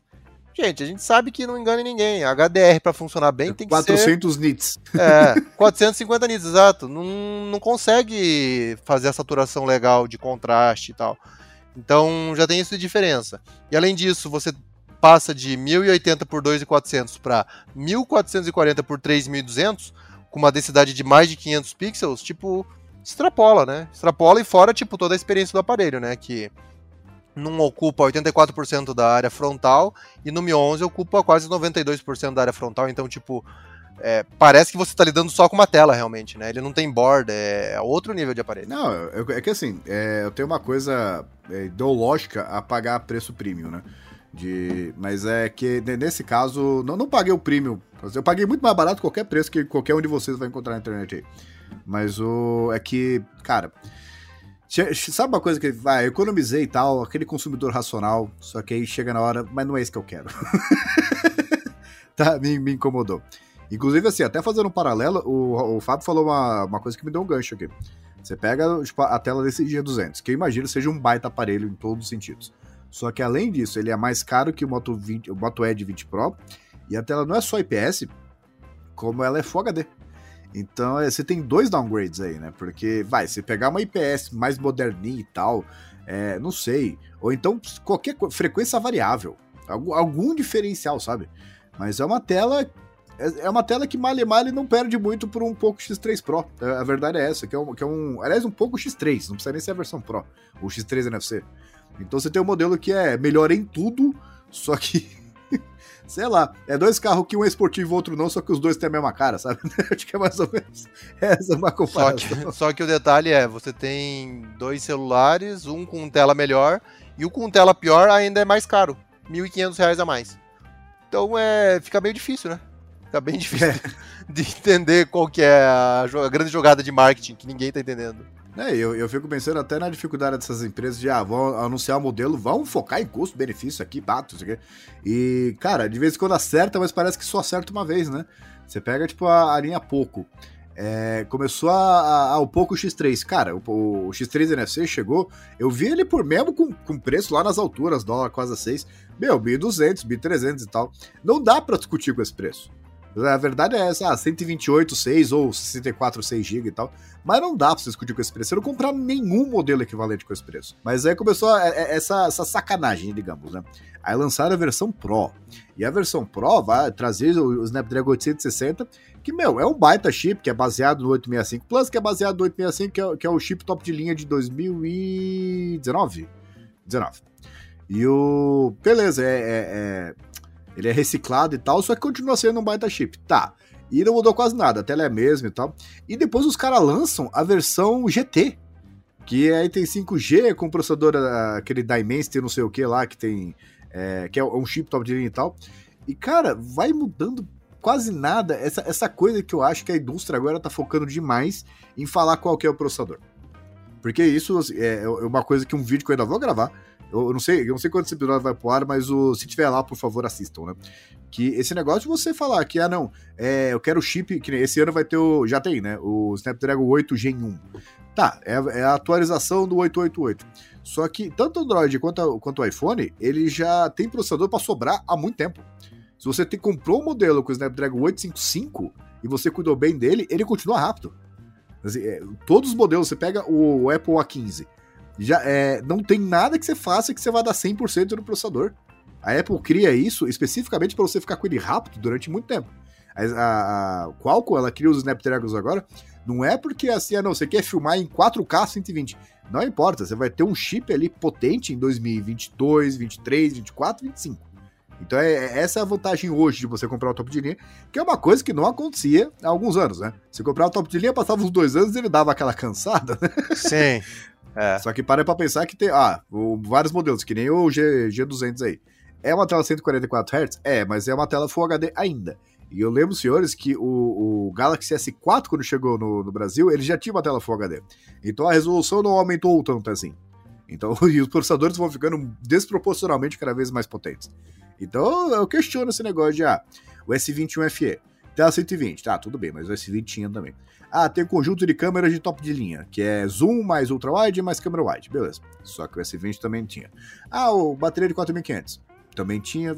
gente, a gente sabe que não engana ninguém. HDR para funcionar bem tem que ser 400 nits. é, 450 nits, exato. Não, não consegue fazer a saturação legal de contraste e tal. Então já tem isso de diferença. E além disso, você passa de 1080 por 2400 para 1440 por 3200 com uma densidade de mais de 500 pixels, tipo, extrapola, né? Extrapola e fora, tipo, toda a experiência do aparelho, né? Que não ocupa 84% da área frontal e no Mi 11 ocupa quase 92% da área frontal. Então, tipo, é, parece que você está lidando só com uma tela, realmente, né? Ele não tem borda, é outro nível de aparelho. Não, eu- é que assim, é, eu tenho uma coisa é, ideológica a pagar preço premium, né? De, mas é que ne- nesse caso, não, não paguei o premium. Eu paguei muito mais barato qualquer preço que qualquer um de vocês vai encontrar na internet aí. Mas o. É que, cara. Sabe uma coisa que vai, eu economizei e tal, aquele consumidor racional, só que aí chega na hora, mas não é isso que eu quero. tá, me, me incomodou. Inclusive, assim, até fazendo um paralelo, o, o Fábio falou uma, uma coisa que me deu um gancho aqui. Você pega tipo, a tela desse G200, que eu imagino seja um baita aparelho em todos os sentidos. Só que além disso, ele é mais caro que o Moto, 20, o Moto Edge 20 Pro, e a tela não é só IPS, como ela é Full HD. Então é, você tem dois downgrades aí, né? Porque, vai, se pegar uma IPS mais moderninha e tal, é, não sei. Ou então qualquer frequência variável. Algum, algum diferencial, sabe? Mas é uma tela. É é uma tela que male male não perde muito por um pouco X3 Pro. É, A verdade é essa, que é, um, que é um. Aliás, um pouco X3, não precisa nem ser a versão Pro, o X3 NFC. Então você tem um modelo que é melhor em tudo, só que. Sei lá, é dois carros que um é esportivo e o outro não, só que os dois têm a mesma cara, sabe? Acho que é mais ou menos essa é uma Só comparação. que, só que o detalhe é, você tem dois celulares, um com tela melhor e o com tela pior ainda é mais caro, 1.500 reais a mais. Então é, fica meio difícil, né? Fica bem difícil de entender qual que é a, a grande jogada de marketing que ninguém tá entendendo. É, eu, eu fico pensando até na dificuldade dessas empresas de, ah, vão anunciar o modelo, vão focar em custo-benefício aqui, bato, isso aqui. E, cara, de vez em quando acerta, mas parece que só acerta uma vez, né? Você pega, tipo, a, a linha Poco. É, começou a, a- o Poco X3. Cara, o, o X3 NFC chegou, eu vi ele por mesmo com, com preço lá nas alturas, dólar quase a 6. Meu, 1.200, 1.300 e tal. Não dá pra discutir com esse preço. A verdade é essa, ah, 128, 6 ou 64, 6 GB e tal. Mas não dá pra você discutir com esse preço. Eu não comprar nenhum modelo equivalente com esse preço. Mas aí começou é- é- essa, essa sacanagem, digamos, né? Aí lançaram a versão Pro. E a versão Pro vai trazer o o Snapdragon 860, que, meu, é um baita chip, que é baseado no 865 Plus, que é baseado no 865, que é, que é o chip top de linha de 2019. 19. E o. Beleza, é, é- é- Ele é reciclado e tal, só que continua sendo um baita chip. Tá. E não mudou quase nada, a tela é a mesma e tal. E depois os caras lançam a versão GT, que aí tem 5G com processador, ah, aquele Dimensity, não sei o que lá, que tem. é, que é um chip top de linha e tal. E, cara, vai mudando quase nada. Essa, essa coisa que eu acho que a indústria agora tá focando demais em falar qual que é o processador. Porque isso é, é uma coisa que um vídeo que eu ainda vou gravar. Eu não sei, eu não sei quando esse episódio vai pro ar, mas o, se tiver lá, por favor, assistam, né? Que esse negócio de você falar que, ah, não, é, eu quero chip, que esse ano vai ter o. Já tem, né? O Snapdragon 8 Gen 1. Tá, é, é a atualização do 888. Só que tanto o Android quanto, quanto o iPhone, ele já tem processador para sobrar há muito tempo. Se você te, comprou um modelo com o Snapdragon 855 e você cuidou bem dele, ele continua rápido. Assim, é, todos os modelos, você pega o Apple A15, já é, não tem nada que você faça que você vá dar 100% no processador. A Apple cria isso especificamente para você ficar com ele rápido durante muito tempo. A, a, a Qualcomm, ela cria os Snapdragons agora, não é porque assim, ah, não, você quer filmar em 4K 120. Não importa, você vai ter um chip ali potente em 2022, 23, 24, 25. Então é, é, essa é a vantagem hoje de você comprar o top de linha, que é uma coisa que não acontecia há alguns anos, né? Você comprava o top de linha, passava uns dois anos e ele dava aquela cansada, né? Sim. É. Só que para pra pensar que tem, ah, o, vários modelos, que nem o G, G200 aí. É uma tela 144 Hz? É, mas é uma tela Full HD ainda. E eu lembro, senhores, que o, o Galaxy S4, quando chegou no, no, Brasil, ele já tinha uma tela Full HD. Então a resolução não aumentou tanto assim. Então, e os processadores vão ficando desproporcionalmente cada vez mais potentes. Então eu questiono esse negócio de, ah, o S21 FE, tela 120, tá, tudo bem, mas o S20 tinha também. Ah, tem um conjunto de câmeras de top de linha, que é zoom mais ultra-wide mais câmera wide, beleza. Só que o S20 também tinha. Ah, o bateria de 4500, também tinha.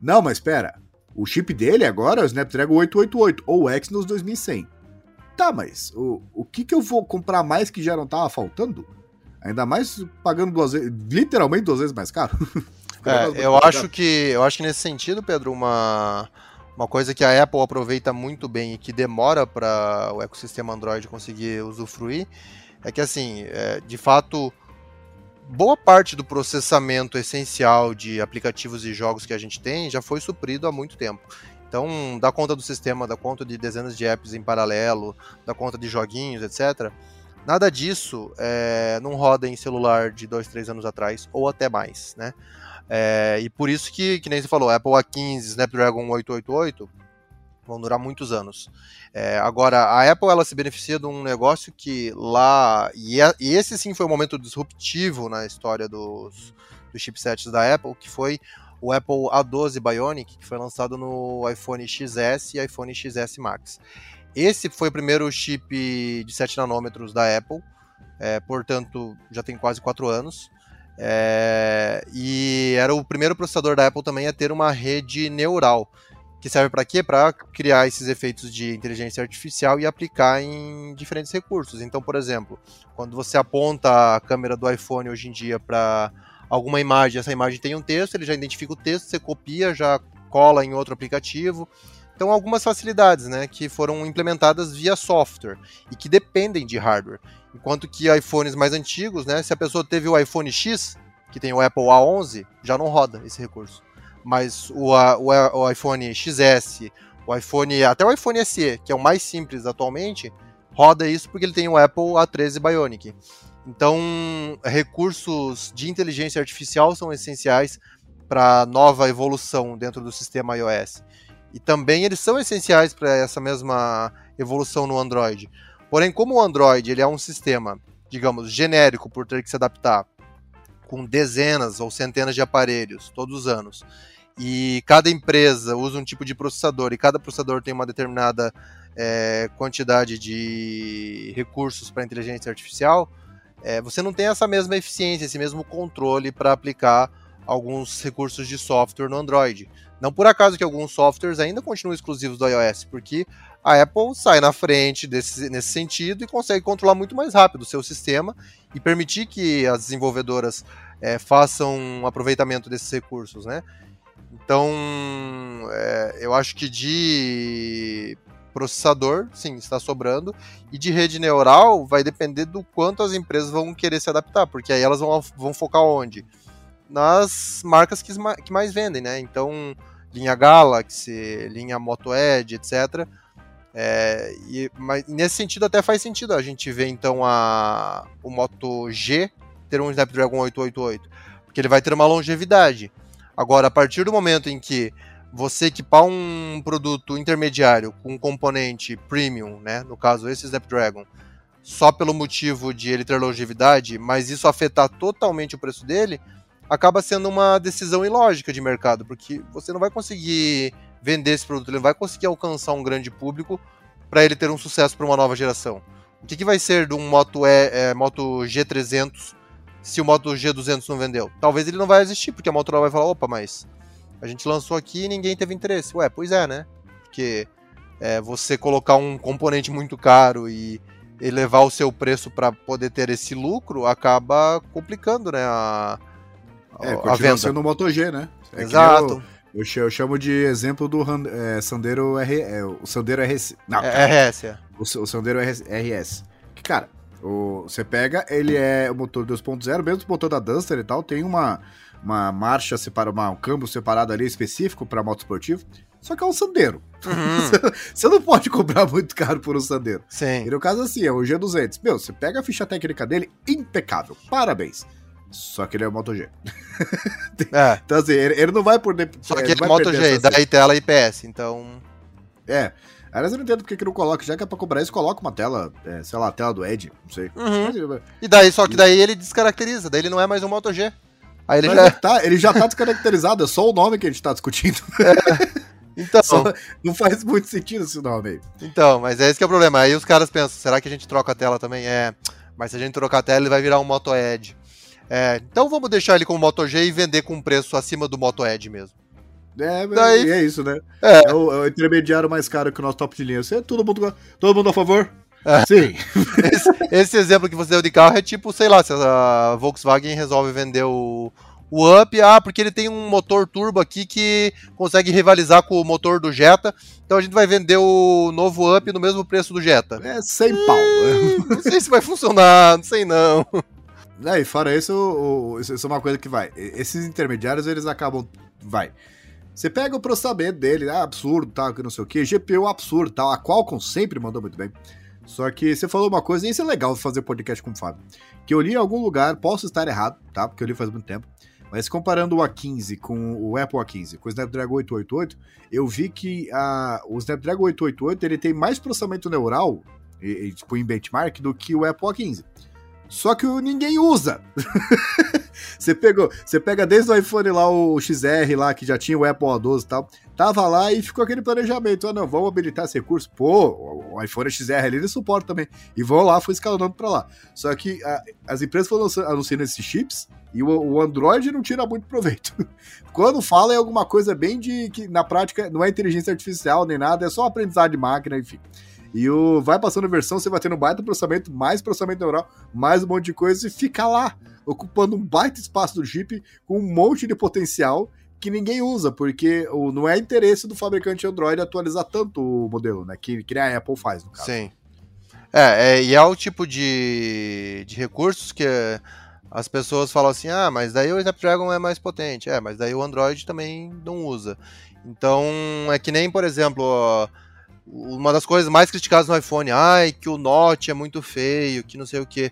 Não, mas espera, o chip dele agora é o Snapdragon 888 ou o Exynos 2100. Tá, mas o, o que que eu vou comprar mais que já não tava faltando? Ainda mais pagando duas vezes, literalmente duas vezes mais caro. É, eu acho que eu acho que nesse sentido, Pedro, uma uma coisa que a Apple aproveita muito bem e que demora para o ecossistema Android conseguir usufruir é que assim, é, de fato, boa parte do processamento essencial de aplicativos e jogos que a gente tem já foi suprido há muito tempo. Então, dá conta do sistema, dá conta de dezenas de apps em paralelo, dá conta de joguinhos, etc. Nada disso é, não roda em celular de dois, três anos atrás, ou até mais, né? É, e por isso que, que nem você falou, Apple A15, Snapdragon 888 vão durar muitos anos. É, agora, a Apple ela se beneficia de um negócio que lá. E, é, e, esse sim foi um momento disruptivo na história dos, dos chipsets da Apple, que foi o Apple A12 Bionic, que foi lançado no iPhone XS e iPhone XS Max. Esse foi o primeiro chip de 7 nanômetros da Apple, é, portanto, já tem quase 4 anos. É, e era o primeiro processador da Apple também a ter uma rede neural, que serve para quê? Para criar esses efeitos de inteligência artificial e aplicar em diferentes recursos. Então, por exemplo, quando você aponta a câmera do iPhone hoje em dia para alguma imagem, essa imagem tem um texto, ele já identifica o texto, você copia, já cola em outro aplicativo. Então, algumas facilidades né, que foram implementadas via software e que dependem de hardware. Enquanto que iPhones mais antigos, né, se a pessoa teve o iPhone X, que tem o Apple A11, já não roda esse recurso. Mas o, o, o iPhone XS, o iPhone, até o iPhone SE, que é o mais simples atualmente, roda isso porque ele tem o Apple A13 Bionic. Então, recursos de inteligência artificial são essenciais para nova evolução dentro do sistema iOS. E também eles são essenciais para essa mesma evolução no Android. Porém, como o Android ele é um sistema, digamos, genérico por ter que se adaptar com dezenas ou centenas de aparelhos todos os anos, e cada empresa usa um tipo de processador e cada processador tem uma determinada é, quantidade de recursos para inteligência artificial, é, você não tem essa mesma eficiência, esse mesmo controle para aplicar alguns recursos de software no Android. Não por acaso que alguns softwares ainda continuam exclusivos do iOS, porque a Apple sai na frente desse, nesse sentido e consegue controlar muito mais rápido o seu sistema e permitir que as desenvolvedoras é, façam um aproveitamento desses recursos, né? Então, é, eu acho que de processador, sim, está sobrando, e de rede neural vai depender do quanto as empresas vão querer se adaptar, porque aí elas vão, vão focar onde? Nas marcas que, que mais vendem, né? Então, linha Galaxy, linha Moto Edge, etc., é, e, mas nesse sentido até faz sentido a gente ver então a, o Moto G ter um Snapdragon 888, porque ele vai ter uma longevidade. Agora, a partir do momento em que você equipar um produto intermediário com um componente premium, né, no caso esse Snapdragon, só pelo motivo de ele ter longevidade, mas isso afetar totalmente o preço dele, acaba sendo uma decisão ilógica de mercado, porque você não vai conseguir vender esse produto, ele não vai conseguir alcançar um grande público para ele ter um sucesso para uma nova geração. O que, que vai ser de um Moto, e, é, Moto G300 se o Moto G200 não vendeu? Talvez ele não vai existir, porque a Motorola vai falar, opa, mas a gente lançou aqui e ninguém teve interesse. Ué, pois é, né? Porque é, você colocar um componente muito caro e elevar o seu preço para poder ter esse lucro acaba complicando, né? A, é, a venda. sendo o Moto G, né? É Exato. Eu, eu, chamo de exemplo do é, Sandero R, é, o Sandero RS. Não, é, RS, é. O, o Sandero RS. Que, cara, o, você pega, ele é o motor 2.0, mesmo o motor da Duster e tal, tem uma, uma marcha separada, um câmbio separado ali específico para moto esportivo. Só que é um Sandero. Uhum. você não pode comprar muito caro por um Sandero. Sim. E no caso assim, é o G200. Meu, você pega a ficha técnica dele, impecável. Parabéns. Só que ele é o Moto G. é. Então assim, ele, ele, não vai por... Só que é Moto G, daí tela IPS, então... É. Aliás, eu não entendo porque que não coloca, já que é pra cobrar isso, coloca uma tela, é, sei lá, a tela do Ed, não sei. Uhum. E daí, só que daí ele descaracteriza, daí ele não é mais um Moto G. Aí ele já... Tá, ele já tá descaracterizado, é só o nome que a gente tá discutindo. É. Então. Só, não faz muito sentido esse nome aí. Então, mas é esse que é o problema. Aí os caras pensam, será que a gente troca a tela também? É. Mas se a gente trocar a tela, ele vai virar um Moto Edge. É, então vamos deixar ele com o Moto G e vender com um preço acima do Moto Edge mesmo. É, Daí... é isso, né? É. É, o, é, o, intermediário mais caro que o nosso top de linha. Você, todo, mundo, todo mundo a favor? É. Sim. Esse, esse, exemplo que você deu de carro é tipo, sei lá, se a Volkswagen resolve vender o, o Up, ah, porque ele tem um motor turbo aqui que consegue rivalizar com o motor do Jetta. Então a gente vai vender o novo Up no mesmo preço do Jetta. É, sem pau. Não sei se vai funcionar, não sei não. É, e fora isso, o, o, isso é uma coisa que vai. Esses intermediários, eles acabam. Vai. Você pega o processamento dele, ah, absurdo, tal, que não sei o que, GPU absurdo, tal, a Qualcomm sempre mandou muito bem. Só que você falou uma coisa, e isso é legal fazer podcast com o Fábio, que eu li em algum lugar, posso estar errado, tá, porque eu li faz muito tempo, mas comparando o A15 com o Apple A15, com o Snapdragon 888, eu vi que a, o Snapdragon 888 ele tem mais processamento neural, e, e, tipo, em benchmark, do que o Apple A15. Só que ninguém usa. você pegou, você pega desde o iPhone lá o XR lá que já tinha o Apple A12 e tal, tava lá e ficou aquele planejamento, ah não, vamos habilitar esse recurso. Pô, o iPhone XR ali ele suporta também. E vão lá, foi escalonando para lá. Só que a, as empresas foram anunciando esses chips e o, o, Android não tira muito proveito. Quando fala é alguma coisa bem de que na prática não é inteligência artificial nem nada, é só aprendizado de máquina, enfim. E o vai passando versão, você vai tendo baita processamento, mais processamento neural, mais um monte de coisa e fica lá, ocupando um baita espaço do Jeep com um monte de potencial que ninguém usa, porque o, não é interesse do fabricante Android atualizar tanto o modelo, né? Que, que a Apple faz, no caso. Sim. É, é, e é o tipo de, de recursos que as pessoas falam assim, ah, mas daí o Snapdragon é mais potente. É, mas daí o Android também não usa. Então, é que nem, por exemplo, ó, uma das coisas mais criticadas no iPhone, ai, que o Note é muito feio, que não sei o que.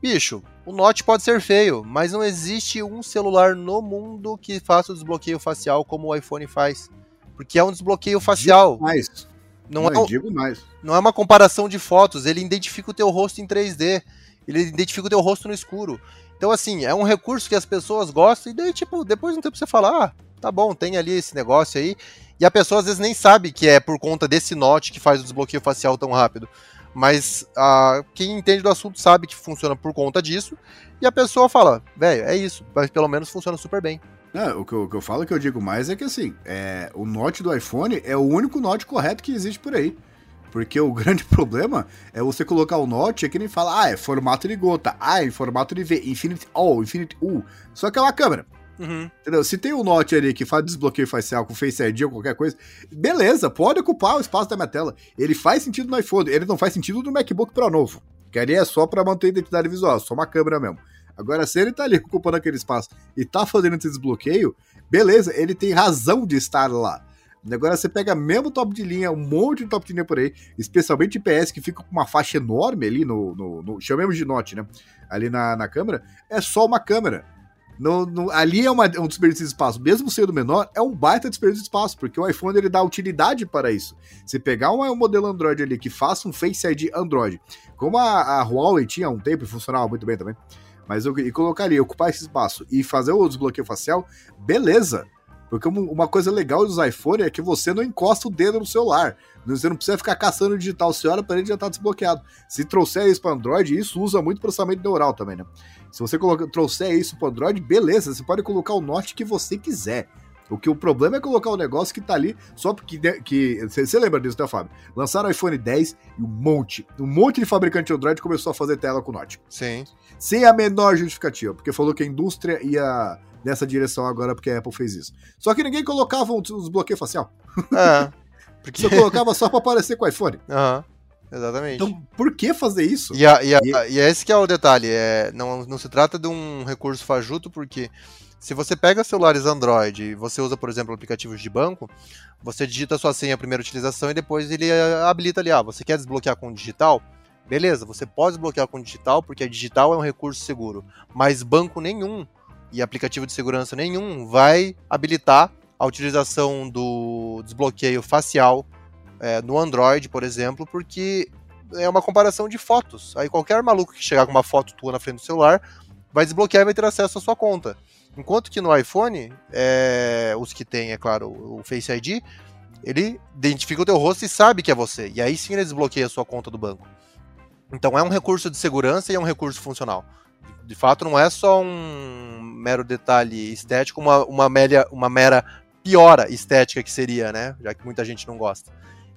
Bicho, o Note pode ser feio, mas não existe um celular no mundo que faça o desbloqueio facial como o iPhone faz. Porque é um desbloqueio facial. Mais. Não, não é, digo mais. Não é uma comparação de fotos, ele identifica o teu rosto em 3D. Ele identifica o teu rosto no escuro. Então, assim, é um recurso que as pessoas gostam, e daí, tipo, depois de um tempo você fala, ah, tá bom, tem ali esse negócio aí. E a pessoa às vezes nem sabe que é por conta desse note que faz o desbloqueio facial tão rápido. Mas quem entende do assunto sabe que funciona por conta disso. E a pessoa fala, velho, é isso, mas pelo menos funciona super bem. Não, o, que eu, o que eu falo que eu digo mais é que assim, é, o Note do iPhone é o único Note correto que existe por aí. Porque o grande problema é você colocar o Note é que nem fala, ah, é formato de gota, ah, é formato de V, Infinity O, Infinity U. Só que é uma câmera. Uhum. Entendeu? Se tem um Note ali que faz desbloqueio facial com Face ID ou qualquer coisa, beleza, pode ocupar o espaço da minha tela. Ele faz sentido no iPhone, ele não faz sentido no MacBook Pro novo. Que ali é só para manter a identidade visual, só uma câmera mesmo. Agora, se ele tá ali ocupando aquele espaço e tá fazendo esse desbloqueio, beleza, ele tem razão de estar lá. Agora você pega mesmo top de linha, um monte de top de linha por aí, especialmente IPS, que fica com uma faixa enorme ali no. no, no chamemos de note, né? Ali na, na câmera, é só uma câmera No, no, ali é uma, um desperdício de espaço. Mesmo sendo menor, é um baita desperdício de espaço, porque o iPhone ele dá utilidade para isso. Se pegar um, um modelo Android ali que faça um Face ID Android, como a, a Huawei tinha há um tempo e funcionava muito bem também, mas eu e colocaria, ocupar esse espaço e fazer o desbloqueio facial, beleza. Porque uma coisa legal dos iPhone é que você não encosta o dedo no celular. Você não precisa ficar caçando digital. Você olha para ele já está desbloqueado. Se trouxer isso para Android, isso usa muito processamento neural também, né? Se você coloca, trouxer isso para Android, beleza. Você pode colocar o Note que você quiser. O que o problema é colocar um negócio que tá ali só porque. que Você lembra disso, né, Fábio? Lançaram o iPhone 10 e um monte, um monte de fabricante Android começou a fazer tela com Note. Sim. Sem a menor justificativa, porque falou que a indústria ia nessa direção agora porque a Apple fez isso. Só que ninguém colocava os bloqueios facial. É. Porque... Você colocava só para aparecer com o iPhone. Aham. Uhum. Exatamente. Então, por que fazer isso? E, a, e, a, e... e esse que é o detalhe. É, não, não se trata de um recurso fajuto, porque se você pega celulares Android e você usa, por exemplo, aplicativos de banco, você digita sua senha a primeira utilização e depois ele eh, habilita ali, ah, você quer desbloquear com digital? Beleza, você pode desbloquear com digital, porque a digital é um recurso seguro, mas banco nenhum e aplicativo de segurança nenhum vai habilitar a utilização do desbloqueio facial é, no Android, por exemplo, porque é uma comparação de fotos. Aí qualquer maluco que chegar com uma foto tua na frente do celular vai desbloquear e vai ter acesso à sua conta. Enquanto que no iPhone, é, os que tem, é claro, o Face ID, ele identifica o teu rosto e sabe que é você. E aí sim ele desbloqueia a sua conta do banco. Então é um recurso de segurança e é um recurso funcional. De fato, não é só um mero detalhe estético, uma, uma, mera, uma mera piora estética que seria, né? Já que muita gente não gosta.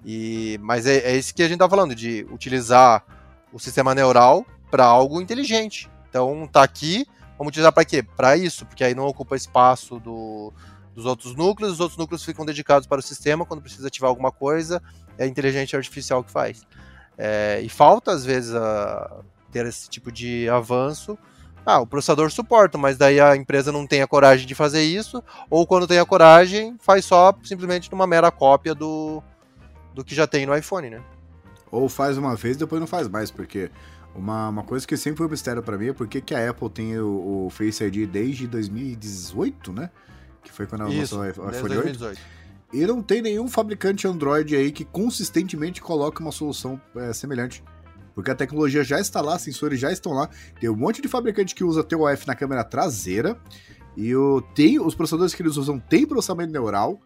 E, mas é, é isso que a gente tá falando, de utilizar o sistema neural para algo inteligente. Então tá aqui, Vamos utilizar para quê? Para isso, porque aí não ocupa espaço do, dos outros núcleos, os outros núcleos ficam dedicados para o sistema, quando precisa ativar alguma coisa, é a inteligência artificial que faz. É, e falta, às vezes, a, ter esse tipo de avanço. Ah, o processador suporta, mas daí a empresa não tem a coragem de fazer isso, ou quando tem a coragem, faz só simplesmente numa mera cópia do, do que já tem no iPhone, né? Ou faz uma vez e depois não faz mais, porque uma, uma coisa que sempre foi um mistério para mim é por que a Apple tem o, o, Face ID desde 2018, né? Que foi quando ela lançou o iPhone 8. E não tem nenhum fabricante Android aí que consistentemente coloque uma solução é, semelhante. Porque a tecnologia já está lá, sensores já estão lá. Tem um monte de fabricante que usa TOF na câmera traseira. E o, tem, os processadores que eles usam têm processamento neural.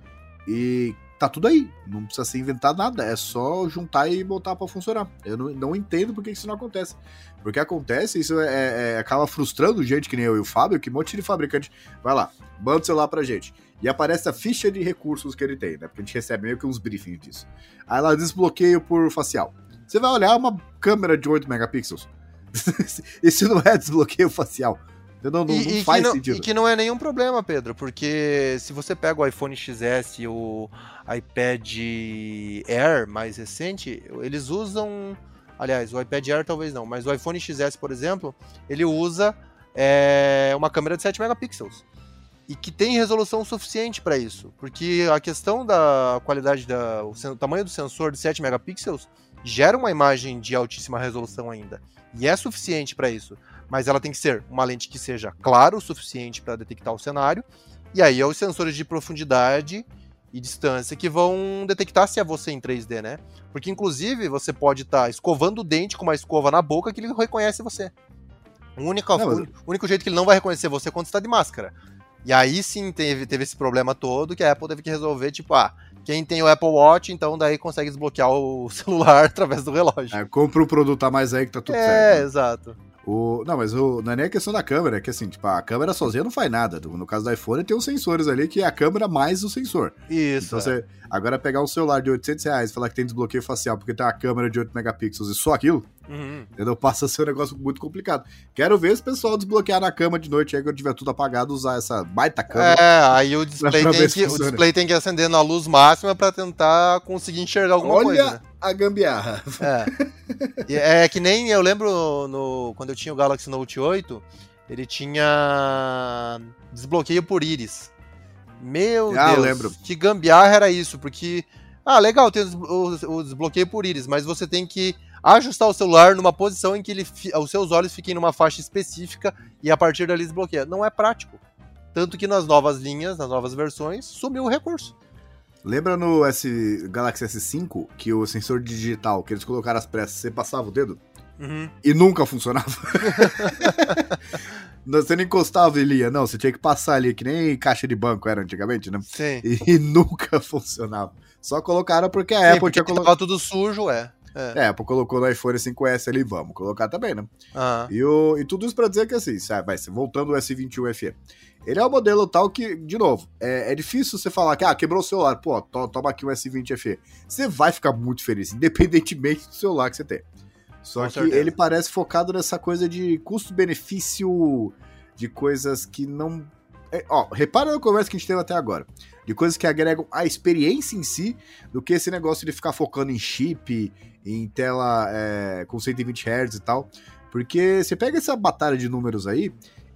E tá tudo aí. Não precisa se inventar nada. É só juntar e botar para funcionar. Eu não, não entendo por que isso não acontece. Porque acontece, isso é, é, é, acaba frustrando gente que nem eu e o Fábio, que um monte de fabricante vai lá, manda o celular pra gente. E aparece a ficha de recursos que ele tem, né? Porque a gente recebe meio que uns briefings disso. Aí lá, desbloqueio por facial. Você vai olhar uma câmera de 8 megapixels. Esse não é desbloqueio facial. Não, não, e, não faz não, sentido. E que não é nenhum problema, Pedro, porque se você pega o iPhone XS e o iPad Air mais recente, eles usam. Aliás, o iPad Air talvez não, mas o iPhone XS, por exemplo, ele usa é, uma câmera de 7 megapixels. E que tem resolução suficiente para isso. Porque a questão da qualidade, da, o, o tamanho do sensor de 7 megapixels gera uma imagem de altíssima resolução ainda. E é suficiente para isso mas ela tem que ser uma lente que seja clara o suficiente para detectar o cenário, e aí é os sensores de profundidade e distância que vão detectar se é você em 3D, né? Porque inclusive você pode estar tá escovando o dente com uma escova na boca que ele reconhece você. O único, não, mas... o único jeito que ele não vai reconhecer você é quando está de máscara. E aí sim teve, teve esse problema todo que a Apple teve que resolver, tipo, ah, quem tem o Apple Watch, então daí consegue desbloquear o celular através do relógio. É, compra o produto a mais aí que tá tudo é, certo. É, né? exato. O, não, mas o, não é nem a questão da câmera, é que assim, tipo, a câmera sozinha não faz nada. No caso do iPhone, tem os sensores ali, que é a câmera mais o sensor. Isso. Então, é. você, agora pegar um celular de 800 reais e falar que tem desbloqueio facial porque tem uma câmera de 8 megapixels e só aquilo, uhum. entendeu? Passa a ser um negócio muito complicado. Quero ver esse pessoal desbloquear na cama de noite aí, quando tiver tudo apagado, usar essa baita câmera. É, aí o display, tem que, o display tem que acender na luz máxima para tentar conseguir enxergar alguma Olha coisa. Olha né? A gambiarra. É. é que nem eu lembro no, quando eu tinha o Galaxy Note 8, ele tinha desbloqueio por íris. Meu ah, Deus, lembro. que gambiarra era isso, porque ah, legal, tem o, desbloqueio por íris, mas você tem que ajustar o celular numa posição em que ele, os seus olhos fiquem numa faixa específica e a partir dali desbloqueia. Não é prático. Tanto que nas novas linhas, nas novas versões, sumiu o recurso. Lembra no S Galaxy S5 que o sensor digital que eles colocaram as pressas, você passava o dedo? Uhum. E nunca funcionava. você não encostava ele ia, não, você tinha que passar ali, que nem caixa de banco era antigamente, né? Sim. E, e nunca funcionava. Só colocaram porque a Sim, Apple porque tinha colocado. tudo sujo, é. É. é, a Apple colocou no iPhone 5S ali, vamos colocar também, né? Uhum. E, o, e tudo isso pra dizer que assim, sabe, vai, voltando o S21 FE. Ele é um modelo tal que, de novo, é, é difícil você falar que, ah, quebrou o celular, pô, to, toma aqui o S20 FE. Você vai ficar muito feliz, independentemente do celular que você tem. Só Com que certeza. ele parece focado nessa coisa de custo-benefício de coisas que não. É, ó, repara na conversa que a gente teve até agora. De coisas que agregam a experiência em si, do que esse negócio de ficar focando em chip, em tela é, com 120 Hz e tal. Porque você pega essa batalha de números aí,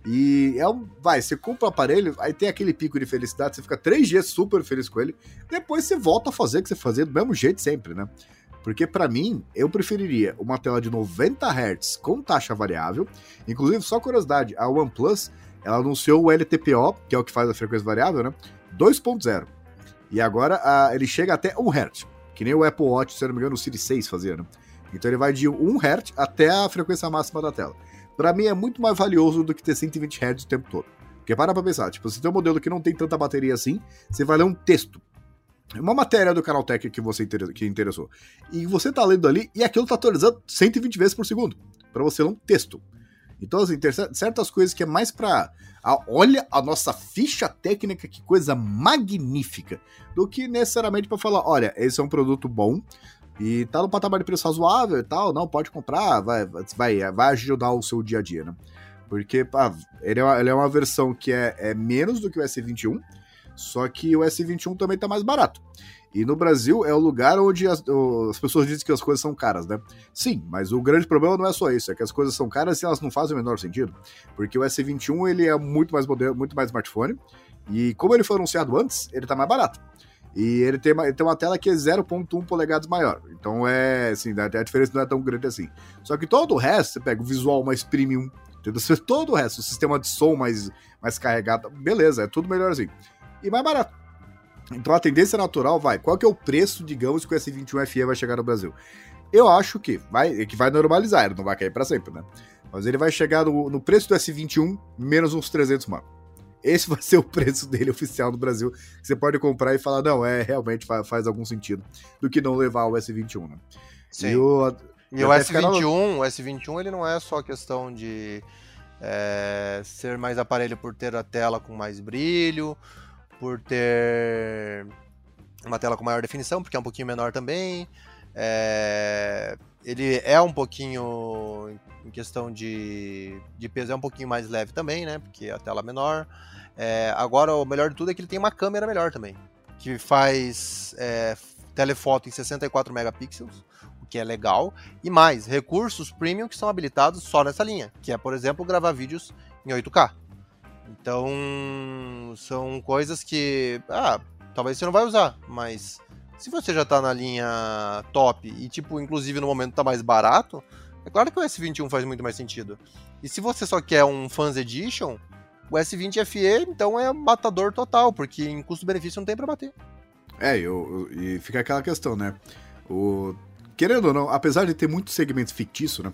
e é um. Vai, você compra o aparelho, aí tem aquele pico de felicidade, você fica três dias super feliz com ele, depois você volta a fazer o que você fazia do mesmo jeito sempre, né? Porque para mim, eu preferiria uma tela de 90 Hz com taxa variável. Inclusive, só curiosidade, a OnePlus, ela anunciou o LTPO, que é o que faz a frequência variável, né? 2.0. E agora a, ele chega até 1 Hz, que nem o Apple Watch, se não me engano, o Series 6 fazia, né? Então ele vai de 1 Hz até a frequência máxima da tela para mim é muito mais valioso do que ter 120 Hz o tempo todo. Porque para pra pensar, tipo, você tem um modelo que não tem tanta bateria assim, você vai ler um texto. Uma matéria do canal Tech que você que interessou. E você tá lendo ali e aquilo tá atualizando 120 vezes por segundo. para você ler um texto. Então, assim, tem certas coisas que é mais pra. A, olha a nossa ficha técnica, que coisa magnífica. Do que necessariamente para falar: olha, esse é um produto bom, e tá no patamar de preço razoável e tal, não, pode comprar, vai, vai, vai ajudar o seu dia a dia, né? Porque pá, ele, é uma, ele é uma versão que é, é menos do que o S21, só que o S21 também tá mais barato. E no Brasil é o lugar onde as, as, pessoas dizem que as coisas são caras, né? Sim, mas o grande problema não é só isso, é que as coisas são caras e elas não fazem o menor sentido. Porque o S21 ele é muito mais modelo, muito mais smartphone, e como ele foi anunciado antes, ele tá mais barato. E ele tem, uma, ele tem uma tela que é 0.1 polegadas maior. Então é assim, a diferença não é tão grande assim. Só que todo o resto, você pega o visual mais premium, entendeu? Todo o resto, o sistema de som mais, mais carregado, beleza, é tudo melhorzinho. E mais barato. Então a tendência natural vai. Qual que é o preço, digamos, que o S21 FE vai chegar no Brasil? Eu acho que vai, que vai normalizar, ele não vai cair para sempre, né? Mas ele vai chegar no, no preço do S21 menos uns 300 mano esse vai ser o preço dele oficial no Brasil. Você pode comprar e falar, não, é, realmente faz, faz algum sentido. Do que não levar o S21, né? Sim. E o, e o S21, no... o S21, ele não é só questão de é, ser mais aparelho por ter a tela com mais brilho, por ter uma tela com maior definição, porque é um pouquinho menor também. É, ele é um pouquinho, em questão de, de peso, é um pouquinho mais leve também, né? Porque a tela é menor. É, agora, o melhor de tudo é que ele tem uma câmera melhor também, que faz é, telefoto em 64 megapixels, o que é legal, e mais, recursos premium que são habilitados só nessa linha, que é, por exemplo, gravar vídeos em 8K. Então, são coisas que, ah, talvez você não vai usar, mas se você já tá na linha top e, tipo, inclusive no momento tá mais barato, é claro que o S21 faz muito mais sentido. E se você só quer um Fans Edition, o S20 FE, então, é matador total, porque em custo-benefício não tem para bater. É, eu, eu, e fica aquela questão, né? O, querendo ou não, apesar de ter muitos segmentos fictícios, né?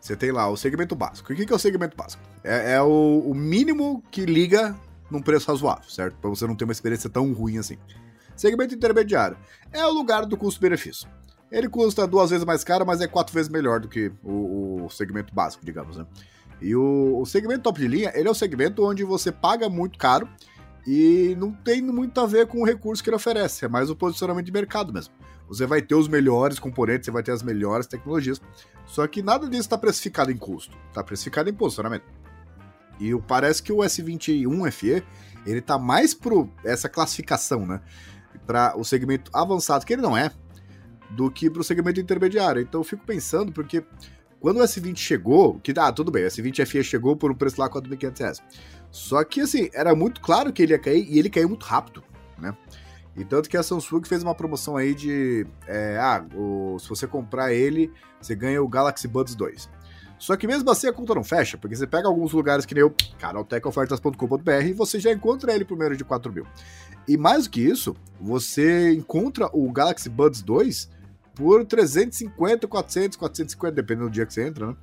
Você tem lá o segmento básico. O que é o segmento básico? É, é o, o, mínimo que liga num preço razoável, certo? Para você não ter uma experiência tão ruim assim. Segmento intermediário é o lugar do custo-benefício. Ele custa duas vezes mais caro, mas é quatro vezes melhor do que o, o segmento básico, digamos, né? E o, o, segmento top de linha, ele é o segmento onde você paga muito caro e não tem muito a ver com o recurso que ele oferece, é mais o posicionamento de mercado mesmo. Você vai ter os melhores componentes, você vai ter as melhores tecnologias, só que nada disso está precificado em custo, está precificado em posicionamento. E parece que o S21 FE, ele tá mais pro essa classificação, né? Para o segmento avançado, que ele não é, do que para o segmento intermediário. Então eu fico pensando, porque quando o S20 chegou, que ah, tudo bem, o S20 FE chegou por um preço lá 4.500 reais. Só que assim, era muito claro que ele ia cair e ele caiu muito rápido, né? E tanto que a Samsung fez uma promoção aí de. É, ah, o, se você comprar ele, você ganha o Galaxy Buds 2. Só que mesmo assim a conta não fecha, porque você pega alguns lugares que nem o canaltecofertas.com.br e você já encontra ele por menos de 4 mil. E mais do que isso, você encontra o Galaxy Buds 2 por 350, 400, 450, dependendo do dia que você entra, né?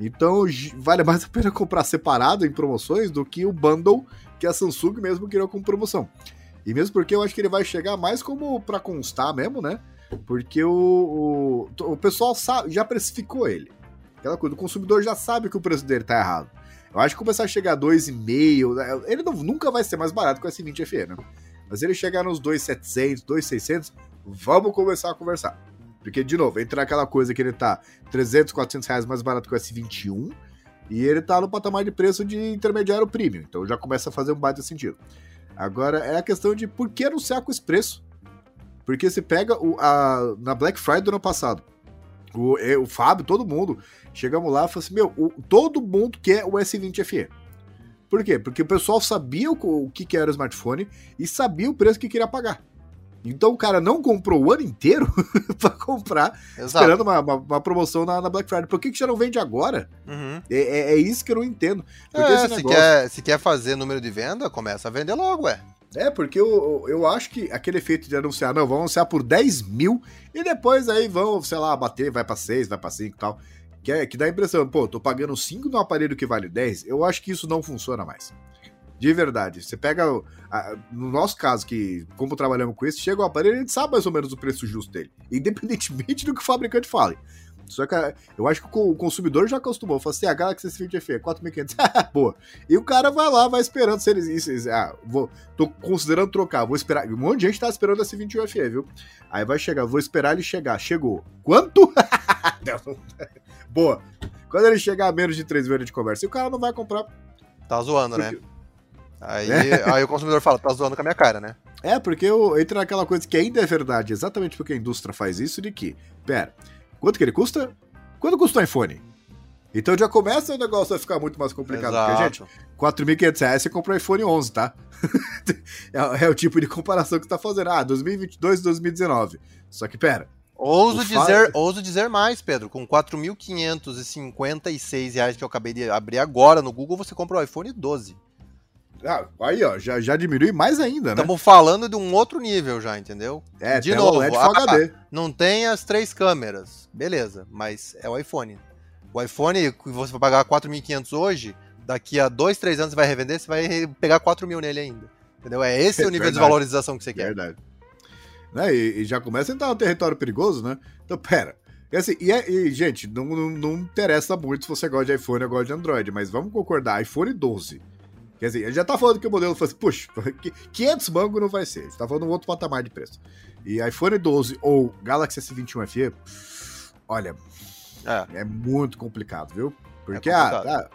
Então vale mais a pena comprar separado em promoções do que o bundle que a Samsung mesmo criou com promoção. E mesmo porque eu acho que ele vai chegar mais como para constar mesmo, né? Porque o, o, o pessoal sabe, já precificou ele. Aquela coisa, o consumidor já sabe que o preço dele tá errado. Eu acho que começar a chegar a 2,5, né? ele não, nunca vai ser mais barato que o S20 FE, né? Mas ele chegar nos 2,700, 2,600, vamos começar a conversar. Porque, de novo, entra aquela coisa que ele tá 300, 400 reais mais barato que o S21 e ele tá no patamar de preço de intermediário premium. Então já começa a fazer um baita sentido. Agora é a questão de por que anunciar com esse preço? Porque se pega o, a, na Black Friday do ano passado, o, o Fábio, todo mundo, chegamos lá e falamos assim: meu, o, todo mundo quer o S20 FE. Por quê? Porque o pessoal sabia o, o que, que era o smartphone e sabia o preço que queria pagar. Então o cara não comprou o ano inteiro para comprar, Exato. esperando uma, uma, uma promoção na, na, Black Friday. Por que, que já não vende agora? Uhum. É, é, é, isso que eu não entendo. Porque é, negócio... se, quer, se quer fazer número de venda, começa a vender logo, ué. É, porque eu, eu acho que aquele efeito de anunciar, não, vamos anunciar por 10 mil e depois aí vão, sei lá, bater, vai para 6, vai para 5 e tal. Que, é, que dá a impressão, pô, tô pagando 5 no aparelho que vale 10, eu acho que isso não funciona mais. De verdade. Você pega. no nosso caso, que como trabalhamos com isso, chega o aparelho, a gente sabe mais ou menos o preço justo dele. Independentemente do que o fabricante fale. Só que eu acho que o consumidor já acostumou. Fala assim, a Galaxy S20 FE, 4.500. Boa. E o cara vai lá, vai esperando se eles. Isso, ah, vou, tô considerando trocar. Vou esperar. Um monte de gente tá esperando esse 21 FE, viu? Aí vai chegar, vou esperar ele chegar. Chegou. Quanto? Boa. Quando ele chegar a menos de 3 vezes de conversa, e o cara não vai comprar. Tá zoando, né? Porque... né? Aí, é. aí o consumidor fala, tá zoando com a minha cara, né? É, porque eu entro naquela coisa que ainda é verdade, exatamente porque a indústria faz isso, de que, pera, quanto que ele custa? Quanto custa o iPhone? Então já começa o negócio a ficar muito mais complicado. Exato. Porque, gente, 4.500 reais você comprou o iPhone 11, tá? é, é, o tipo de comparação que você tá fazendo. Ah, 2022 e 2019. Só que, pera. Ouso dizer, fa... ouso dizer mais, Pedro. Com 4.556 reais que eu acabei de abrir agora no Google, você compra o iPhone 12. Ah, aí, ó, já, já diminui mais ainda, né? Estamos falando de um outro nível já, entendeu? É, de novo, LED ah, HD. não tem as três câmeras, beleza, mas é o iPhone. O iPhone, você vai pagar 4.500 hoje, daqui a dois, três anos você vai revender, você vai pegar 4 mil nele ainda. Entendeu? É esse é o nível verdade. de valorização que você quer. Verdade. Né? E, e, já começa a entrar no território perigoso, né? Então, pera. E, assim, e, é, e gente, não, não, não, interessa muito se você gosta de iPhone ou gosta de Android, mas vamos concordar, iPhone 12 Quer dizer, ele já tá falando que o modelo foi assim, puxa, 500 mango não vai ser. Ele tá falando um outro patamar de preço. E iPhone 12 ou Galaxy S21 FE, olha, é, é muito complicado, viu? Porque, é, ah,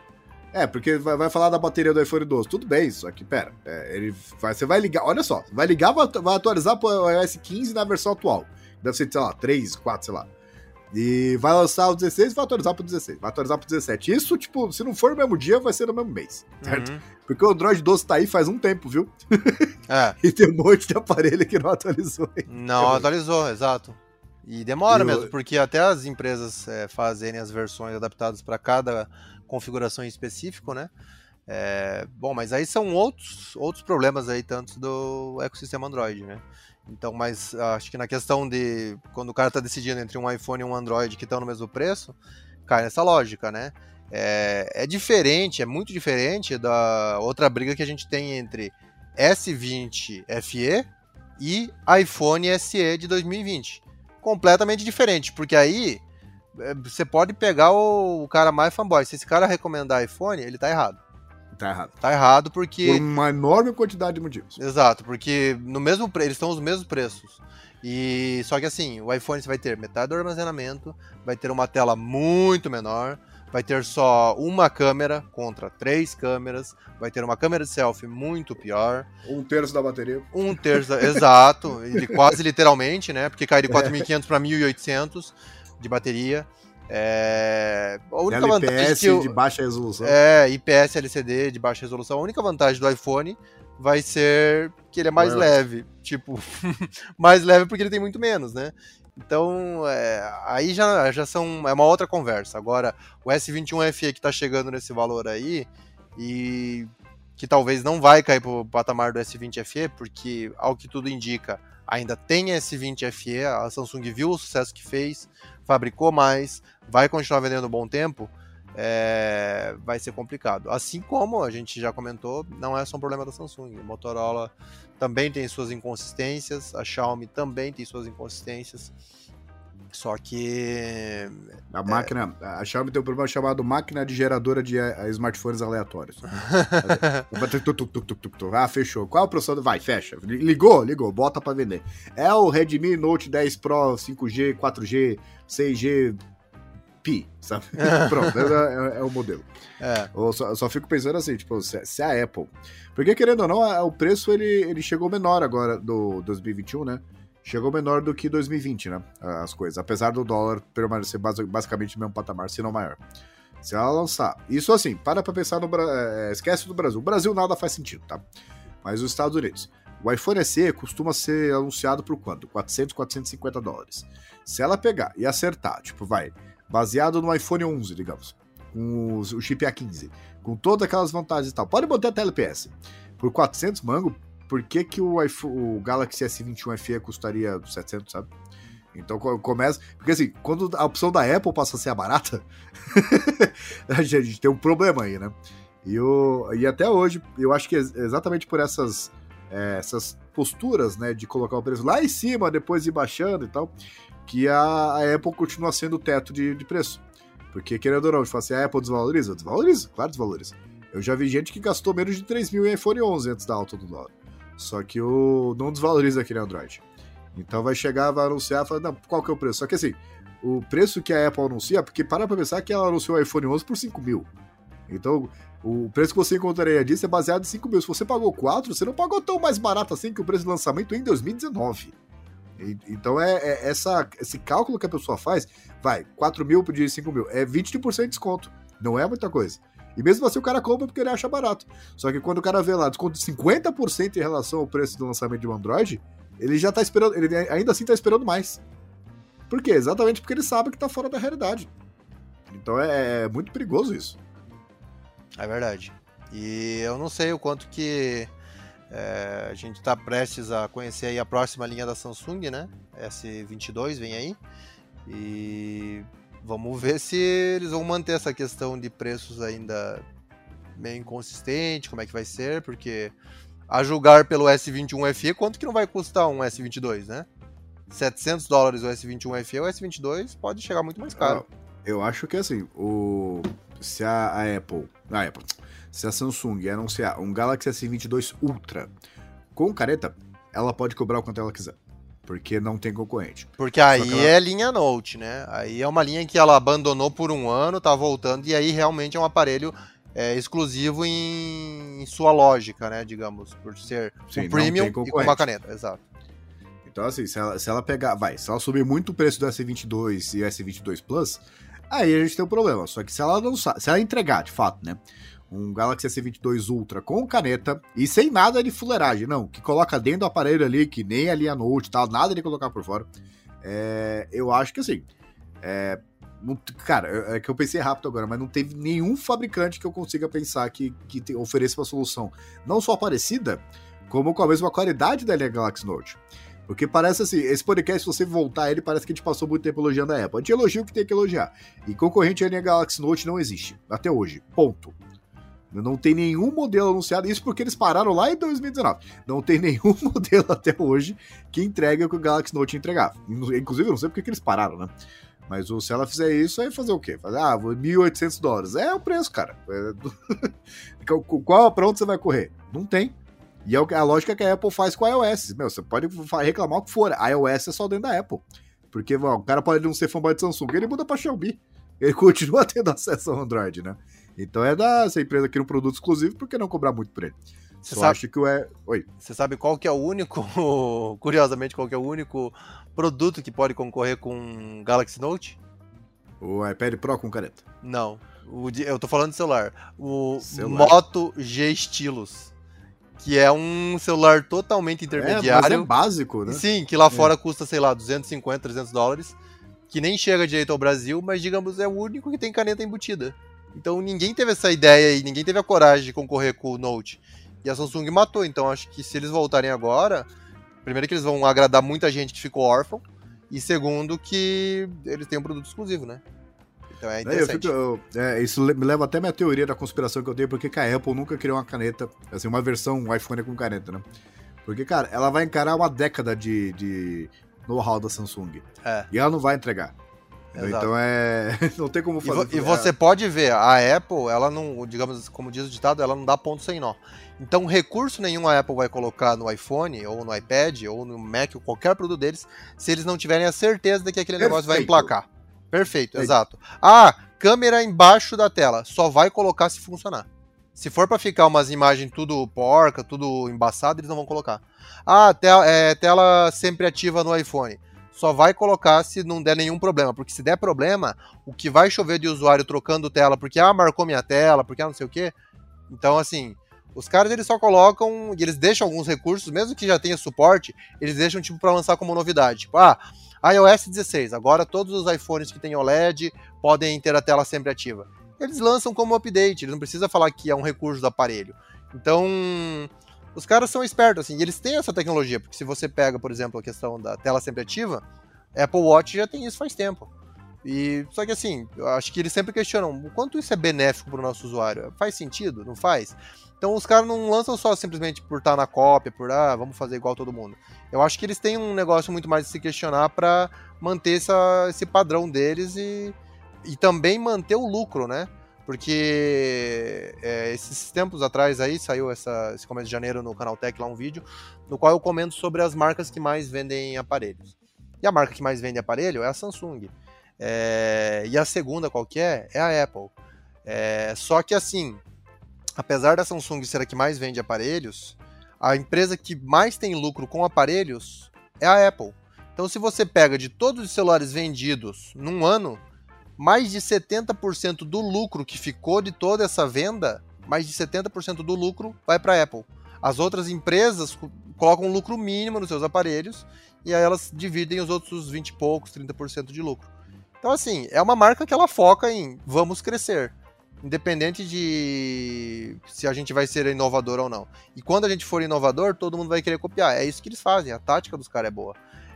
é porque vai, vai, falar da bateria do iPhone 12. Tudo bem, só que, pera, é, ele vai, você vai ligar, olha só, vai ligar, vai, atualizar pro iOS 15 na versão atual. Deve ser, sei lá, 3, 4, sei lá. E vai lançar o 16 e vai atualizar pro 16. Vai atualizar pro 17. Isso, tipo, se não for no mesmo dia, vai ser no mesmo mês, certo? Uhum. Porque o Android 12 tá aí faz um tempo, viu? É. e tem um monte de aparelho que não atualizou. Não atualizou, exato. E demora eu... mesmo, porque até as empresas é, fazerem as versões adaptadas para cada configuração em específico, né? É, bom, mas aí são outros, outros problemas aí, tanto do ecossistema Android, né? Então, mas acho que na questão de quando o cara está decidindo entre um iPhone e um Android que estão no mesmo preço, cai nessa lógica, né? É, é, diferente, é muito diferente da outra briga que a gente tem entre S20 FE e iPhone SE de 2020. Completamente diferente, porque aí é, você pode pegar o, o cara mais fanboy. Se esse cara recomendar iPhone, ele tá errado. Tá errado. Tá errado porque. Por uma enorme quantidade de motivos. Exato, porque no mesmo pre... eles estão os mesmos preços. E só que assim, o iPhone você vai ter metade do armazenamento, vai ter uma tela muito menor, vai ter só uma câmera contra três câmeras, vai ter uma câmera de selfie muito pior. Um terço da bateria. Um terço, da... exato, quase literalmente, né? Porque cai de 4.500 para 1.800 de bateria. É... A única LPS vantagem que eu... de baixa resolução. É, IPS LCD de baixa resolução. A única vantagem do iPhone vai ser que ele é mais É. leve. Tipo, mais leve porque ele tem muito menos, né? Então, é, aí já, já são, é uma outra conversa. Agora, o S21 FE que tá chegando nesse valor aí, e que talvez não vai cair pro patamar do S20 FE, porque, ao que tudo indica, ainda tem S20 FE, a Samsung viu o sucesso que fez, fabricou mais, vai continuar vendendo um bom tempo, é, vai ser complicado. Assim como a gente já comentou, não é só um problema da Samsung. A Motorola também tem suas inconsistências, a Xiaomi também tem suas inconsistências. Só que A máquina, a Xiaomi tem um problema chamado máquina de geradora de eh, smartphones aleatórios. Ah, fechou. Qual é o processador? Vai, fecha. Ligou? Ligou. Bota pra vender. É o Redmi Note 10 Pro 5G, 4G, 6G Pi, sabe? Pronto, é, é- é o modelo. é, Eu só, eu só fico pensando assim, tipo, se, se a Apple. Porque querendo ou não, a- o preço ele, ele chegou menor agora do 2021, né? Chegou menor do que 2020, né? As coisas. Apesar do dólar permanecer basi- basicamente no mesmo patamar, se não maior. Se ela lançar. Isso assim, para pra pensar no Brasil. esquece do Brasil. O Brasil nada faz sentido, tá? Mas os Estados Unidos. O iPhone SE costuma ser anunciado por quanto? 400, 450 dólares. Se ela pegar e acertar, tipo, vai, baseado no iPhone 11, digamos, com o chip A15, com todas aquelas vantagens e tal, pode botar até LPS. Por 400 mango, por que, que o, iPhone, o Galaxy S21 FE custaria 700, sabe? Então co- começa. Porque assim, quando a opção da Apple passa a ser a barata, a gente tem um problema aí, né? E, o, e até hoje, eu acho que ex- exatamente por essas, é, essas posturas, né, de colocar o preço lá em cima, depois ir baixando e tal, que a, a Apple continua sendo o teto de, de preço. Porque, querendo ou não, falar assim, a Apple desvaloriza? Desvaloriza, claro desvaloriza. Eu já vi gente que gastou menos de 3 mil em iPhone 11 antes da alta do dólar. Só que o não desvaloriza aquele Android. Então vai chegar, vai anunciar, fala, não, qual que é o preço? Só que assim, o preço que a Apple anuncia, porque para pra pensar que ela anunciou o iPhone 11 por 5 mil. Então, o preço que você encontraria disso é baseado em 5 mil. Se você pagou 4, você não pagou tão mais barato assim que o preço de lançamento em 2019. E- Então é, é essa, esse cálculo que a pessoa faz, vai, 4 mil de 5 mil, é 20% de desconto. Não é muita coisa. E mesmo assim o cara compra porque ele acha barato. Só que quando o cara vê lá desconto de 50% em relação ao preço do lançamento de um Android, ele já tá esperando, ele ainda assim tá esperando mais. Por quê? Exatamente porque ele sabe que tá fora da realidade. Então é, é muito perigoso isso. é verdade. E eu não sei o quanto que é, a gente tá prestes a conhecer aí a próxima linha da Samsung, né? S22 vem aí. E vamos ver se eles vão manter essa questão de preços ainda meio inconsistente, como é que vai ser, porque a julgar pelo S21 FE, quanto que não vai custar um S22, né? 700 dólares o S21 FE, o S22 pode chegar muito mais caro. Ah, Eu acho que assim, o se a, a Apple, a Apple, se a Samsung anunciar um Galaxy S22 Ultra com careta, ela pode cobrar o quanto ela quiser, porque não tem concorrente. Porque aí ela- é linha Note, né? Aí é uma linha que ela abandonou por um ano, tá voltando, e aí realmente é um aparelho é, exclusivo em, em sua lógica, né? Digamos, por ser Sim, um premium e com uma caneta, exato. Então assim, se ela, se ela pegar, vai, se ela subir muito o preço do S22 e S22 Plus, aí a gente tem um problema. Só que se ela não se ela entregar, de fato, né? Um Galaxy S22 Ultra com caneta e sem nada de fuleiragem, não, que coloca dentro do aparelho ali, que nem a linha Note e tal, nada de colocar por fora. É, eu acho que assim, é, cara, é que eu pensei rápido agora, mas não teve nenhum fabricante que eu consiga pensar que, que te- ofereça uma solução não só parecida, como com a mesma qualidade da linha Galaxy Note. Porque parece assim, esse podcast, se você voltar ele, parece que a gente passou muito tempo elogiando a Apple. A gente elogia o que tem que elogiar. E concorrente à linha Galaxy Note não existe. Até hoje. Ponto. Não tem nenhum modelo anunciado. Isso porque eles pararam lá em 2019. Não tem nenhum modelo até hoje que entregue o que o Galaxy Note entregava. Inclusive, eu não sei porque que eles pararam, né? Mas se ela fizer isso, aí fazer o quê? Fazer, ah, vou 1.800 dólares. É o preço, cara. É Qual- pra onde você vai correr? Não tem. E é a lógica que a Apple faz com a iOS. Meu, você pode reclamar o que for. A iOS é só dentro da Apple. Porque ó, o cara pode não ser fanboy de Samsung, ele muda pra Xiaomi. Ele continua tendo acesso ao Android, né? Então é da essa empresa que um produto exclusivo, por que não cobrar muito por ele? Você Só sabe- acho que o é. Oi. Você sabe qual que é o único, curiosamente, qual que é o único produto que pode concorrer com um Galaxy Note? O iPad Pro com caneta. Não. O eu tô falando de celular. O Celular. Moto G Stylus. que é um celular totalmente intermediário. É, é básico, né? Sim, que lá é. fora custa, sei lá, 250, 300 dólares, que nem chega direito ao Brasil, mas digamos é o único que tem caneta embutida. Então ninguém teve essa ideia e ninguém teve a coragem de concorrer com o Note. E a Samsung matou, então acho que se eles voltarem agora, primeiro que eles vão agradar muita gente que ficou órfão, e segundo que eles têm um produto exclusivo, né? Então é interessante. Eu fico, eu, é, isso me leva até a minha teoria da conspiração que eu tenho, porque a Apple nunca criou uma caneta, assim, uma versão um iPhone com caneta, né? Porque, cara, ela vai encarar uma década de, de know-how da Samsung. É. E ela não vai entregar. Exato. Então é. não tem como fazer. E, e você pode ver, a Apple, ela não, digamos, como diz o ditado, ela não dá ponto sem nó. Então, recurso nenhum a Apple vai colocar no iPhone, ou no iPad, ou no Mac, ou qualquer produto deles, se eles não tiverem a certeza de que aquele Perfeito. negócio vai emplacar. Perfeito, exato. Ah, câmera embaixo da tela. Só vai colocar se funcionar. Se for para ficar umas imagens tudo porca, tudo embaçado, eles não vão colocar. Ah, tela, é, tela sempre ativa no iPhone. Só vai colocar se não der nenhum problema. Porque se der problema, o que vai chover de usuário trocando tela, porque ah, marcou minha tela, porque ah, não sei o quê. Então, assim, os caras eles só colocam e eles deixam alguns recursos, mesmo que já tenha suporte, eles deixam tipo para lançar como novidade. Tipo, ah, iOS 16, agora todos os iPhones que têm OLED podem ter a tela sempre ativa. Eles lançam como update, eles não precisa falar que é um recurso do aparelho. Então, os caras são espertos assim, e eles têm essa tecnologia, porque se você pega, por exemplo, a questão da tela sempre ativa, Apple Watch já tem isso faz tempo. E só que assim, eu acho que eles sempre questionam o quanto isso é benéfico para o nosso usuário. Faz sentido? Não faz? Então os caras não lançam só simplesmente por estar tá na cópia, por ah, vamos fazer igual todo mundo. Eu acho que eles têm um negócio muito mais de se questionar para manter essa, esse padrão deles e, e também manter o lucro, né? Porque é, esses tempos atrás aí saiu essa, esse começo de janeiro no canal Tech lá um vídeo no qual eu comento sobre as marcas que mais vendem aparelhos. E a marca que mais vende aparelho é a Samsung. É, e a segunda qualquer é? a Apple. É, só que assim, apesar da Samsung ser a que mais vende aparelhos, a empresa que mais tem lucro com aparelhos é a Apple. Então, se você pega de todos os celulares vendidos num ano, mais de 70% do lucro que ficou de toda essa venda, mais de 70% do lucro vai para a Apple. As outras empresas colocam um lucro mínimo nos seus aparelhos e aí elas dividem os outros 20 e poucos, 30% de lucro. Então, assim, é uma marca que ela foca em vamos crescer independente de se a gente vai ser inovador ou não. E quando a gente for inovador, todo mundo vai querer copiar. É isso que eles fazem, a tática dos caras é boa.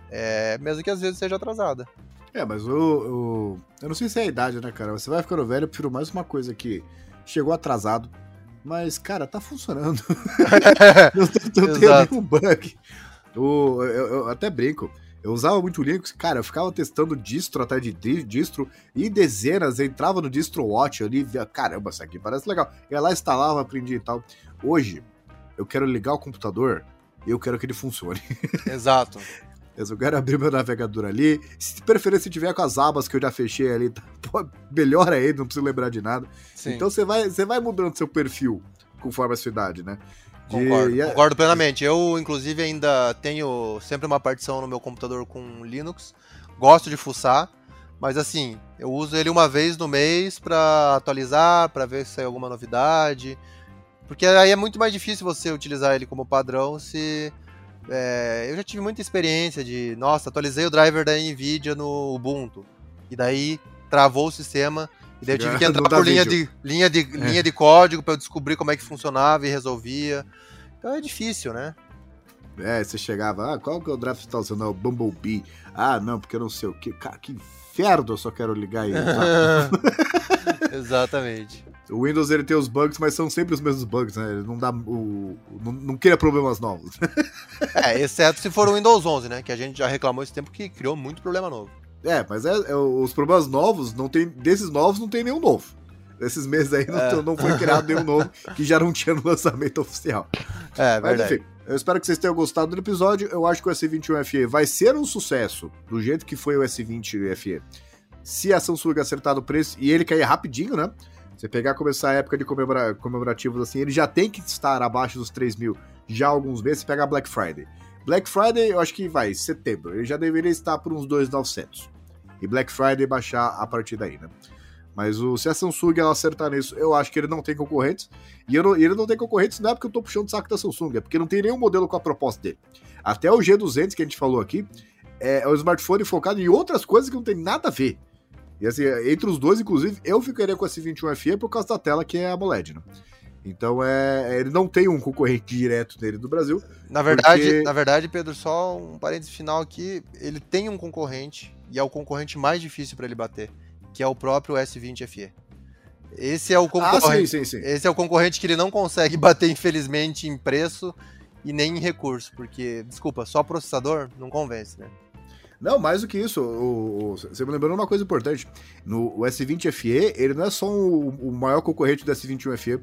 É, mesmo que às vezes seja atrasada. É, mas o, o, Eu não sei se é a idade, né, cara? Você vai ficando velho, eu prefiro mais uma coisa que chegou atrasado. Mas, cara, tá funcionando. não, não, não tem nenhum bug. O, eu, eu até brinco. Eu usava muito Linux, cara, eu ficava testando distro atrás de distro e dezenas, entrava no distro watch ali, via, caramba, isso aqui parece legal. Ia lá, instalava, aprendi e tal. Hoje, eu quero ligar o computador e eu quero que ele funcione. Exato. Eu quero abrir meu navegador ali. Se preferência tiver com as abas que eu já fechei ali, tá, pô, melhor ainda, não preciso lembrar de nada. Sim. Então você vai, você vai mudando seu perfil conforme a sua idade, né? Concordo, de... concordo plenamente. Eu, inclusive, ainda tenho sempre uma partição no meu computador com Linux. Gosto de fuçar, mas assim, eu uso ele uma vez no mês para atualizar, para ver se sai alguma novidade. Porque aí é muito mais difícil você utilizar ele como padrão se. É, eu já tive muita experiência de, nossa, atualizei o driver da Nvidia no Ubuntu. E daí travou o sistema e daí eu tive que entrar por linha de, linha, de, é. linha de código para eu descobrir como é que funcionava e resolvia. Então é difícil, né? É, você chegava, ah, qual que é o draft tal? Você não, o Bumblebee. Ah, não, porque eu não sei o que. Cara, que inferno, eu só quero ligar aí. Exatamente. O Windows ele tem os bugs, mas são sempre os mesmos bugs, né? Ele não dá o não, não cria problemas novos. é, exceto se for o Windows 11, né? Que a gente já reclamou esse tempo que criou muito problema novo. É, mas é, é, os problemas novos, não tem, desses novos não tem nenhum novo. Desses meses aí é. não, não, foi criado nenhum novo que já não tinha no lançamento oficial. É, mas verdade. enfim, eu espero que vocês tenham gostado do episódio. Eu acho que o S21 FE vai ser um sucesso, do jeito que foi o S20 FE. Se a Samsung acertar o preço e ele cair rapidinho, né? Você pegar começar a época de comemora, comemorativos assim, ele já tem que estar abaixo dos 3 mil já há alguns meses. Pega Black Friday. Black Friday, eu acho que vai, setembro. Ele já deveria estar por uns 2,900. E Black Friday baixar a partir daí, né? Mas o, se a Samsung ela acertar nisso, eu acho que ele não tem concorrentes. E não, ele não tem concorrentes não é porque eu tô puxando o saco da Samsung, é porque não tem nenhum modelo com a proposta dele. Até o G200 que a gente falou aqui é, é um smartphone focado em outras coisas que não tem nada a ver. E assim, entre os dois, inclusive, eu ficaria com esse 21 FE por causa da tela que é AMOLED, né? Então é, ele não tem um concorrente direto dele do Brasil. Na verdade, porque... na verdade, Pedro, só um parênteses final aqui, ele tem um concorrente e é o concorrente mais difícil para ele bater, que é o próprio S20 FE. Esse é o concorrente. Ah, sim, sim, sim. Esse é o concorrente que ele não consegue bater, infelizmente, em preço e nem em recurso, porque, desculpa, só processador não convence, né? Não, mais do que isso, o, o, você me lembrou uma coisa importante. No o S20 FE, ele não é só o, o maior concorrente do S21 FE,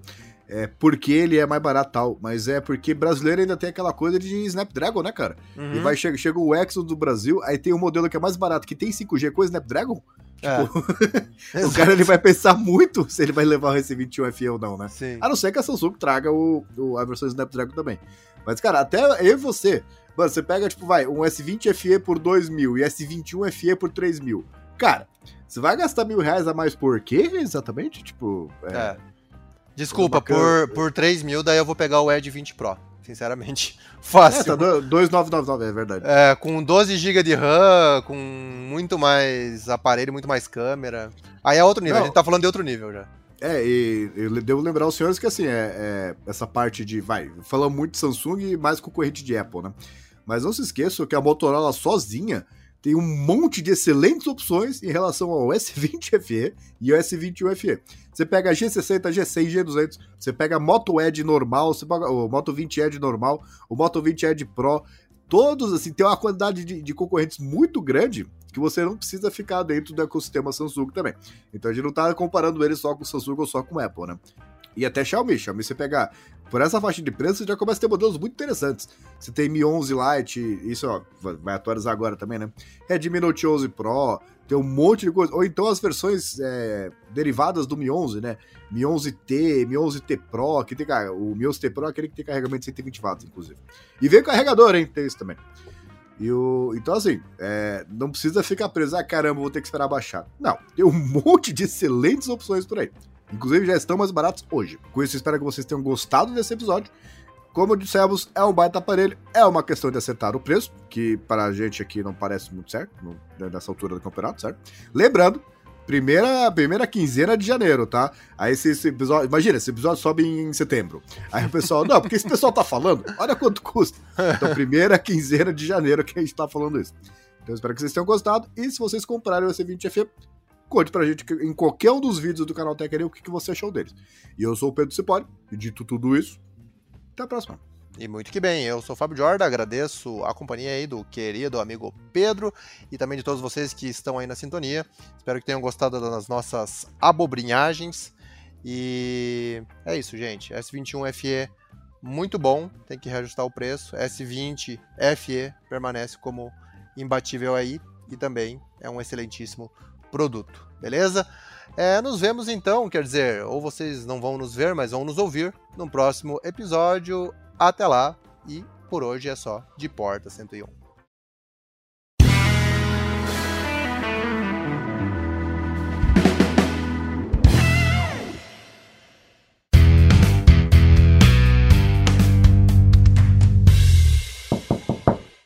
é porque ele é mais barato tal, mas é porque brasileiro ainda tem aquela coisa de Snapdragon, né, cara? Uhum. E vai chega, chega o Exo do Brasil, aí tem um modelo que é mais barato, que tem 5G com Snapdragon. É. Tipo, o cara ele vai pensar muito se ele vai levar o S21 FE ou não, né? Sim. A não ser que a Samsung traga o, o, a versão Snapdragon também. Mas, cara, até eu e você, mano, você pega, tipo, vai, um S20 FE por 2 mil e S21 FE por 3 mil. Cara, você vai gastar mil reais a mais por quê, exatamente? Tipo, é. é. Desculpa, por, por 3 mil, daí eu vou pegar o Edge 20 Pro. Sinceramente. Fácil. É, tá 2,999, é verdade. É, com 12 GB de RAM, com muito mais aparelho, muito mais câmera. Aí é outro nível, Não. a gente tá falando de outro nível já. É, e eu devo lembrar aos senhores que assim, é, é essa parte de. Vai, falando muito de Samsung e mais concorrente de Apple, né? Mas não se esqueçam que a Motorola sozinha tem um monte de excelentes opções em relação ao S20 FE e ao S21 FE. Você pega G60, G100, G200, você pega Moto Edge normal, você pega o Moto 20 Edge normal, o Moto 20 Edge Pro, todos assim, tem uma quantidade de, de, concorrentes muito grande que você não precisa ficar dentro do ecossistema Samsung também. Então a gente não tá comparando ele só com Samsung ou só com Apple, né? E até Xiaomi, Xiaomi você pegar por essa faixa de preço, você já começa a ter modelos muito interessantes. Você tem Mi 11 Lite, isso ó, vai atualizar agora também, né? Redmi Note 11 Pro, tem um monte de coisa. Ou então as versões é, derivadas do Mi 11, né? Mi 11T, Mi 11T Pro, que tem, o Mi 11T Pro é aquele que tem carregamento de 120 watts, inclusive. E vem carregador, hein? Tem isso também. E o, então, assim, é, não precisa ficar preso, ah, caramba, vou ter que esperar baixar. Não, tem um monte de excelentes opções por aí. Inclusive já estão mais baratos hoje. Com isso, espero que vocês tenham gostado desse episódio. Como dissemos, é um baita aparelho, é uma questão de acertar o preço, que para a gente aqui não parece muito certo, no, nessa altura do campeonato, certo? Lembrando, primeira, primeira quinzena de janeiro, tá? Aí esse, esse, episódio, imagina, esse episódio sobe em setembro. Aí o pessoal, não, porque esse pessoal tá falando, olha quanto custa. Então, primeira quinzena de janeiro que a gente tá falando isso. Então, espero que vocês tenham gostado. E se vocês comprarem o S20FE, conte pra gente em qualquer um dos vídeos do canal Tech o que, que você achou deles. E eu sou o Pedro Cipoli, e dito tudo isso, até a próxima. E muito que bem, eu sou o Fábio Jorda, agradeço a companhia aí do querido amigo Pedro e também de todos vocês que estão aí na sintonia. Espero que tenham gostado das nossas abobrinhagens. E é isso, gente. S21 FE muito bom, tem que reajustar o preço. S20 FE permanece como imbatível aí e também é um excelentíssimo produto, beleza? É, nos vemos então, quer dizer, ou vocês não vão nos ver, mas vão nos ouvir no próximo episódio. Até lá e por hoje é só de Porta 101.